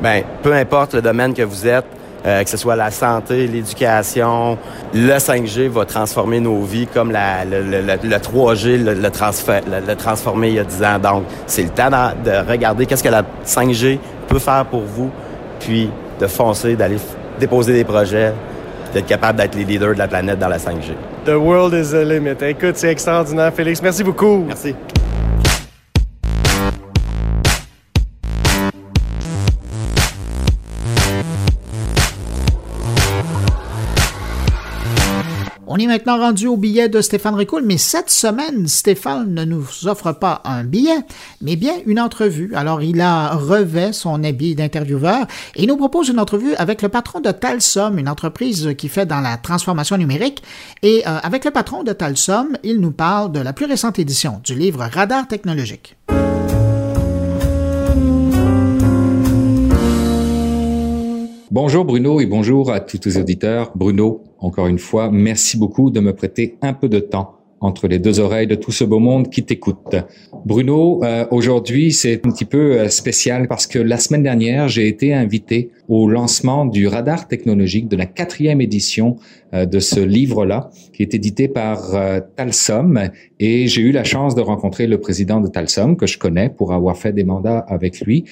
Bien, peu importe le domaine que vous êtes, euh, que ce soit la santé, l'éducation, le 5G va transformer nos vies comme la, le, le, 3G le, le, transformer il y a 10 ans. Donc, c'est le temps de regarder qu'est-ce que la 5G peut faire pour vous, puis de foncer, d'aller déposer des projets, d'être capable d'être les leaders de la planète dans la 5G. The world is the limit. Écoute, c'est extraordinaire, Félix. Merci beaucoup. Merci. On est maintenant rendu au billet de Stéphane Ricoul, mais cette semaine, Stéphane ne nous offre pas un billet, mais bien une entrevue. Alors, il a revêt son habit d'intervieweur et nous propose une entrevue avec le patron de Talsom, une entreprise qui fait dans la transformation numérique. Et euh, avec le patron de Talsom, il nous parle de la plus récente édition du livre Radar technologique. Bonjour Bruno et bonjour à tous les auditeurs. Bruno, encore une fois, merci beaucoup de me prêter un peu de temps entre les deux oreilles de tout ce beau monde qui t'écoute. Bruno, euh, aujourd'hui c'est un petit peu euh, spécial parce que la semaine dernière j'ai été invité au lancement du radar technologique de la quatrième édition euh, de ce livre-là qui est édité par Talsom et j'ai eu la chance de rencontrer le président de Talsom que je connais pour avoir fait des mandats avec lui,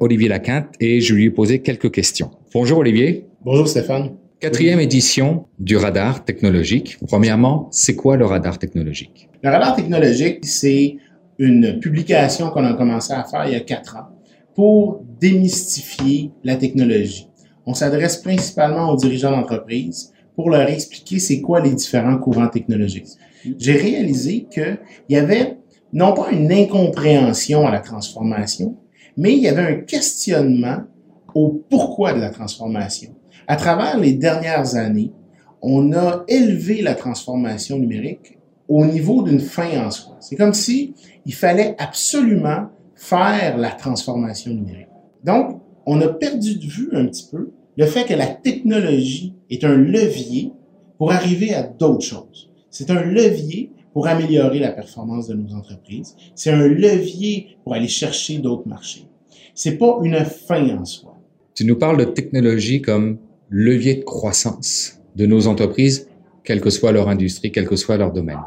Olivier Laquinte, et je lui ai posé quelques questions. Bonjour Olivier. Bonjour Stéphane. Quatrième édition du radar technologique. Premièrement, c'est quoi le radar technologique? Le radar technologique, c'est une publication qu'on a commencé à faire il y a quatre ans pour démystifier la technologie. On s'adresse principalement aux dirigeants d'entreprise pour leur expliquer c'est quoi les différents courants technologiques. J'ai réalisé qu'il y avait non pas une incompréhension à la transformation, mais il y avait un questionnement au pourquoi de la transformation à travers les dernières années, on a élevé la transformation numérique au niveau d'une fin en soi. C'est comme si il fallait absolument faire la transformation numérique. Donc, on a perdu de vue un petit peu le fait que la technologie est un levier pour arriver à d'autres choses. C'est un levier pour améliorer la performance de nos entreprises. C'est un levier pour aller chercher d'autres marchés. C'est pas une fin en soi. Tu nous parles de technologie comme levier de croissance de nos entreprises, quelle que soit leur industrie, quel que soit leur domaine.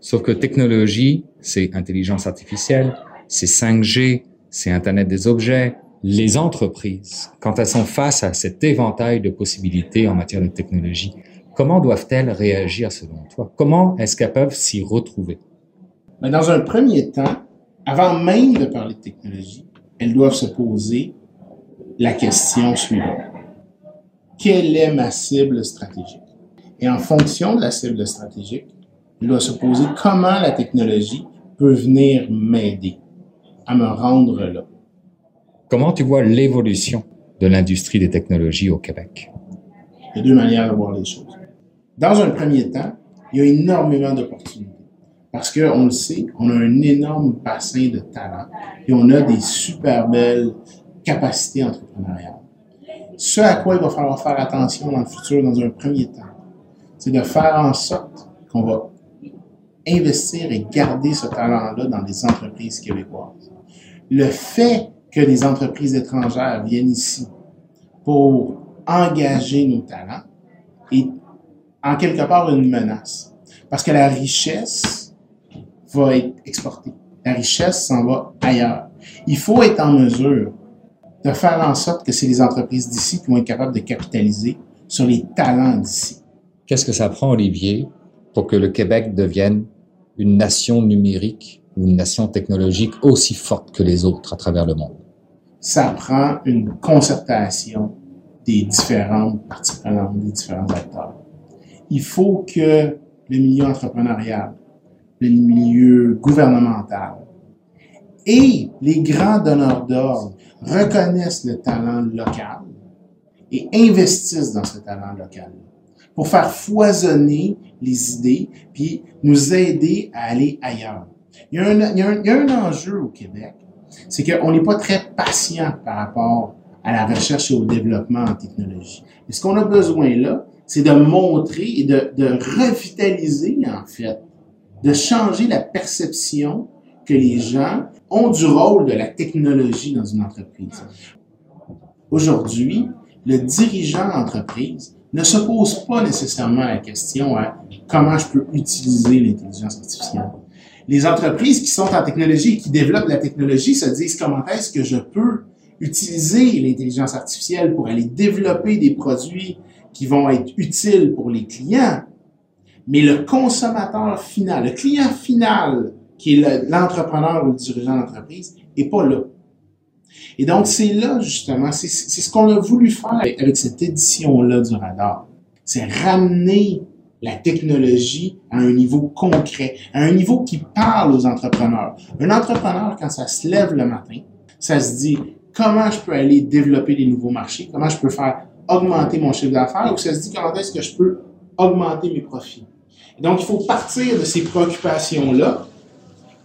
Sauf que technologie, c'est intelligence artificielle, c'est 5G, c'est Internet des objets. Les entreprises, quand elles sont face à cet éventail de possibilités en matière de technologie, comment doivent-elles réagir selon toi? Comment est-ce qu'elles peuvent s'y retrouver? Mais dans un premier temps, avant même de parler de technologie, elles doivent se poser la question suivante. Quelle est ma cible stratégique? Et en fonction de la cible stratégique, il doit se poser comment la technologie peut venir m'aider à me rendre là. Comment tu vois l'évolution de l'industrie des technologies au Québec? Il y a deux manières de voir les choses. Dans un premier temps, il y a énormément d'opportunités. Parce qu'on le sait, on a un énorme bassin de talents et on a des super belles capacités entrepreneuriales. Ce à quoi il va falloir faire attention dans le futur, dans un premier temps, c'est de faire en sorte qu'on va investir et garder ce talent-là dans des entreprises québécoises. Le fait que des entreprises étrangères viennent ici pour engager nos talents est en quelque part une menace. Parce que la richesse va être exportée. La richesse s'en va ailleurs. Il faut être en mesure de faire en sorte que c'est les entreprises d'ici qui vont être capables de capitaliser sur les talents d'ici. Qu'est-ce que ça prend, Olivier, pour que le Québec devienne une nation numérique ou une nation technologique aussi forte que les autres à travers le monde? Ça prend une concertation des différentes parties prenantes, des différents acteurs. Il faut que le milieu entrepreneurial, le milieu gouvernemental et les grands donneurs d'ordre reconnaissent le talent local et investissent dans ce talent local pour faire foisonner les idées puis nous aider à aller ailleurs. Il y a un, il y a un, il y a un enjeu au Québec, c'est qu'on n'est pas très patient par rapport à la recherche et au développement en technologie. Et ce qu'on a besoin là, c'est de montrer et de, de revitaliser, en fait, de changer la perception que les gens ont du rôle de la technologie dans une entreprise. Aujourd'hui, le dirigeant d'entreprise ne se pose pas nécessairement la question à comment je peux utiliser l'intelligence artificielle. Les entreprises qui sont en technologie et qui développent la technologie se disent comment est-ce que je peux utiliser l'intelligence artificielle pour aller développer des produits qui vont être utiles pour les clients. Mais le consommateur final, le client final, qui est l'entrepreneur ou le dirigeant d'entreprise, est pas là. Et donc, c'est là, justement, c'est ce qu'on a voulu faire avec cette édition-là du radar. C'est ramener la technologie à un niveau concret, à un niveau qui parle aux entrepreneurs. Un entrepreneur, quand ça se lève le matin, ça se dit comment je peux aller développer des nouveaux marchés, comment je peux faire augmenter mon chiffre d'affaires, ou ça se dit comment est-ce que je peux augmenter mes profits? Donc, il faut partir de ces préoccupations-là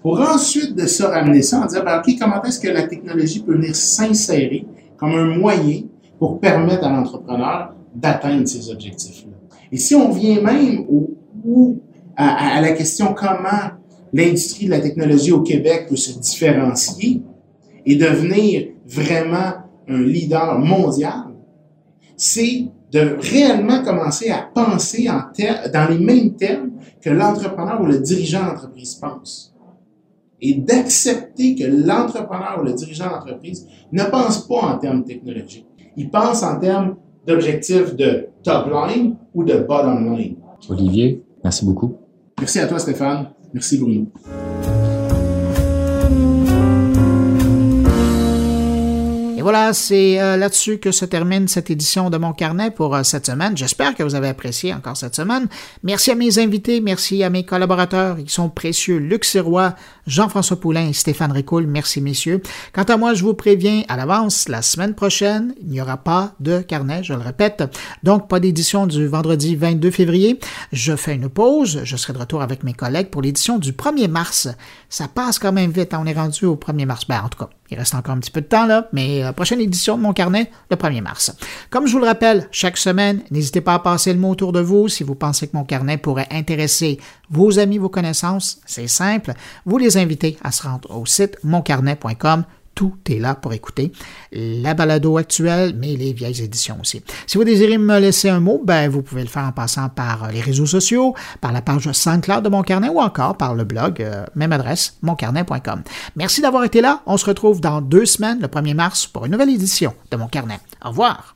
pour ensuite de se ramener ça en disant, ben, OK, comment est-ce que la technologie peut venir s'insérer comme un moyen pour permettre à l'entrepreneur d'atteindre ces objectifs-là? Et si on vient même au, à, la question comment l'industrie de la technologie au Québec peut se différencier et devenir vraiment un leader mondial, c'est de réellement commencer à penser en dans les mêmes termes que l'entrepreneur ou le dirigeant d'entreprise pense et d'accepter que l'entrepreneur ou le dirigeant d'entreprise ne pense pas en termes technologiques. Il pense en termes d'objectifs de top line ou de bottom line. Olivier, merci beaucoup. Merci à toi, Stéphane. Merci, Bruno. Voilà, c'est euh, là-dessus que se termine cette édition de mon carnet pour euh, cette semaine. J'espère que vous avez apprécié encore cette semaine. Merci à mes invités, merci à mes collaborateurs qui sont précieux, Luc Sirois, Jean-François Poulain et Stéphane Ricoul. Merci messieurs. Quant à moi, je vous préviens à l'avance, la semaine prochaine, il n'y aura pas de carnet, je le répète. Donc, pas d'édition du vendredi 22 février. Je fais une pause. Je serai de retour avec mes collègues pour l'édition du 1er mars. Ça passe quand même vite. Hein. On est rendu au 1er mars. Ben, en tout cas, il reste encore un petit peu de temps là, mais euh, prochaine édition de mon carnet, le 1er mars. Comme je vous le rappelle, chaque semaine, n'hésitez pas à passer le mot autour de vous si vous pensez que mon carnet pourrait intéresser vos amis, vos connaissances. C'est simple. Vous les invitez à se rendre au site moncarnet.com tout est là pour écouter la balado actuelle, mais les vieilles éditions aussi. Si vous désirez me laisser un mot, ben, vous pouvez le faire en passant par les réseaux sociaux, par la page SoundCloud de Mon Carnet ou encore par le blog, euh, même adresse, moncarnet.com. Merci d'avoir été là. On se retrouve dans deux semaines, le 1er mars, pour une nouvelle édition de Mon Carnet. Au revoir.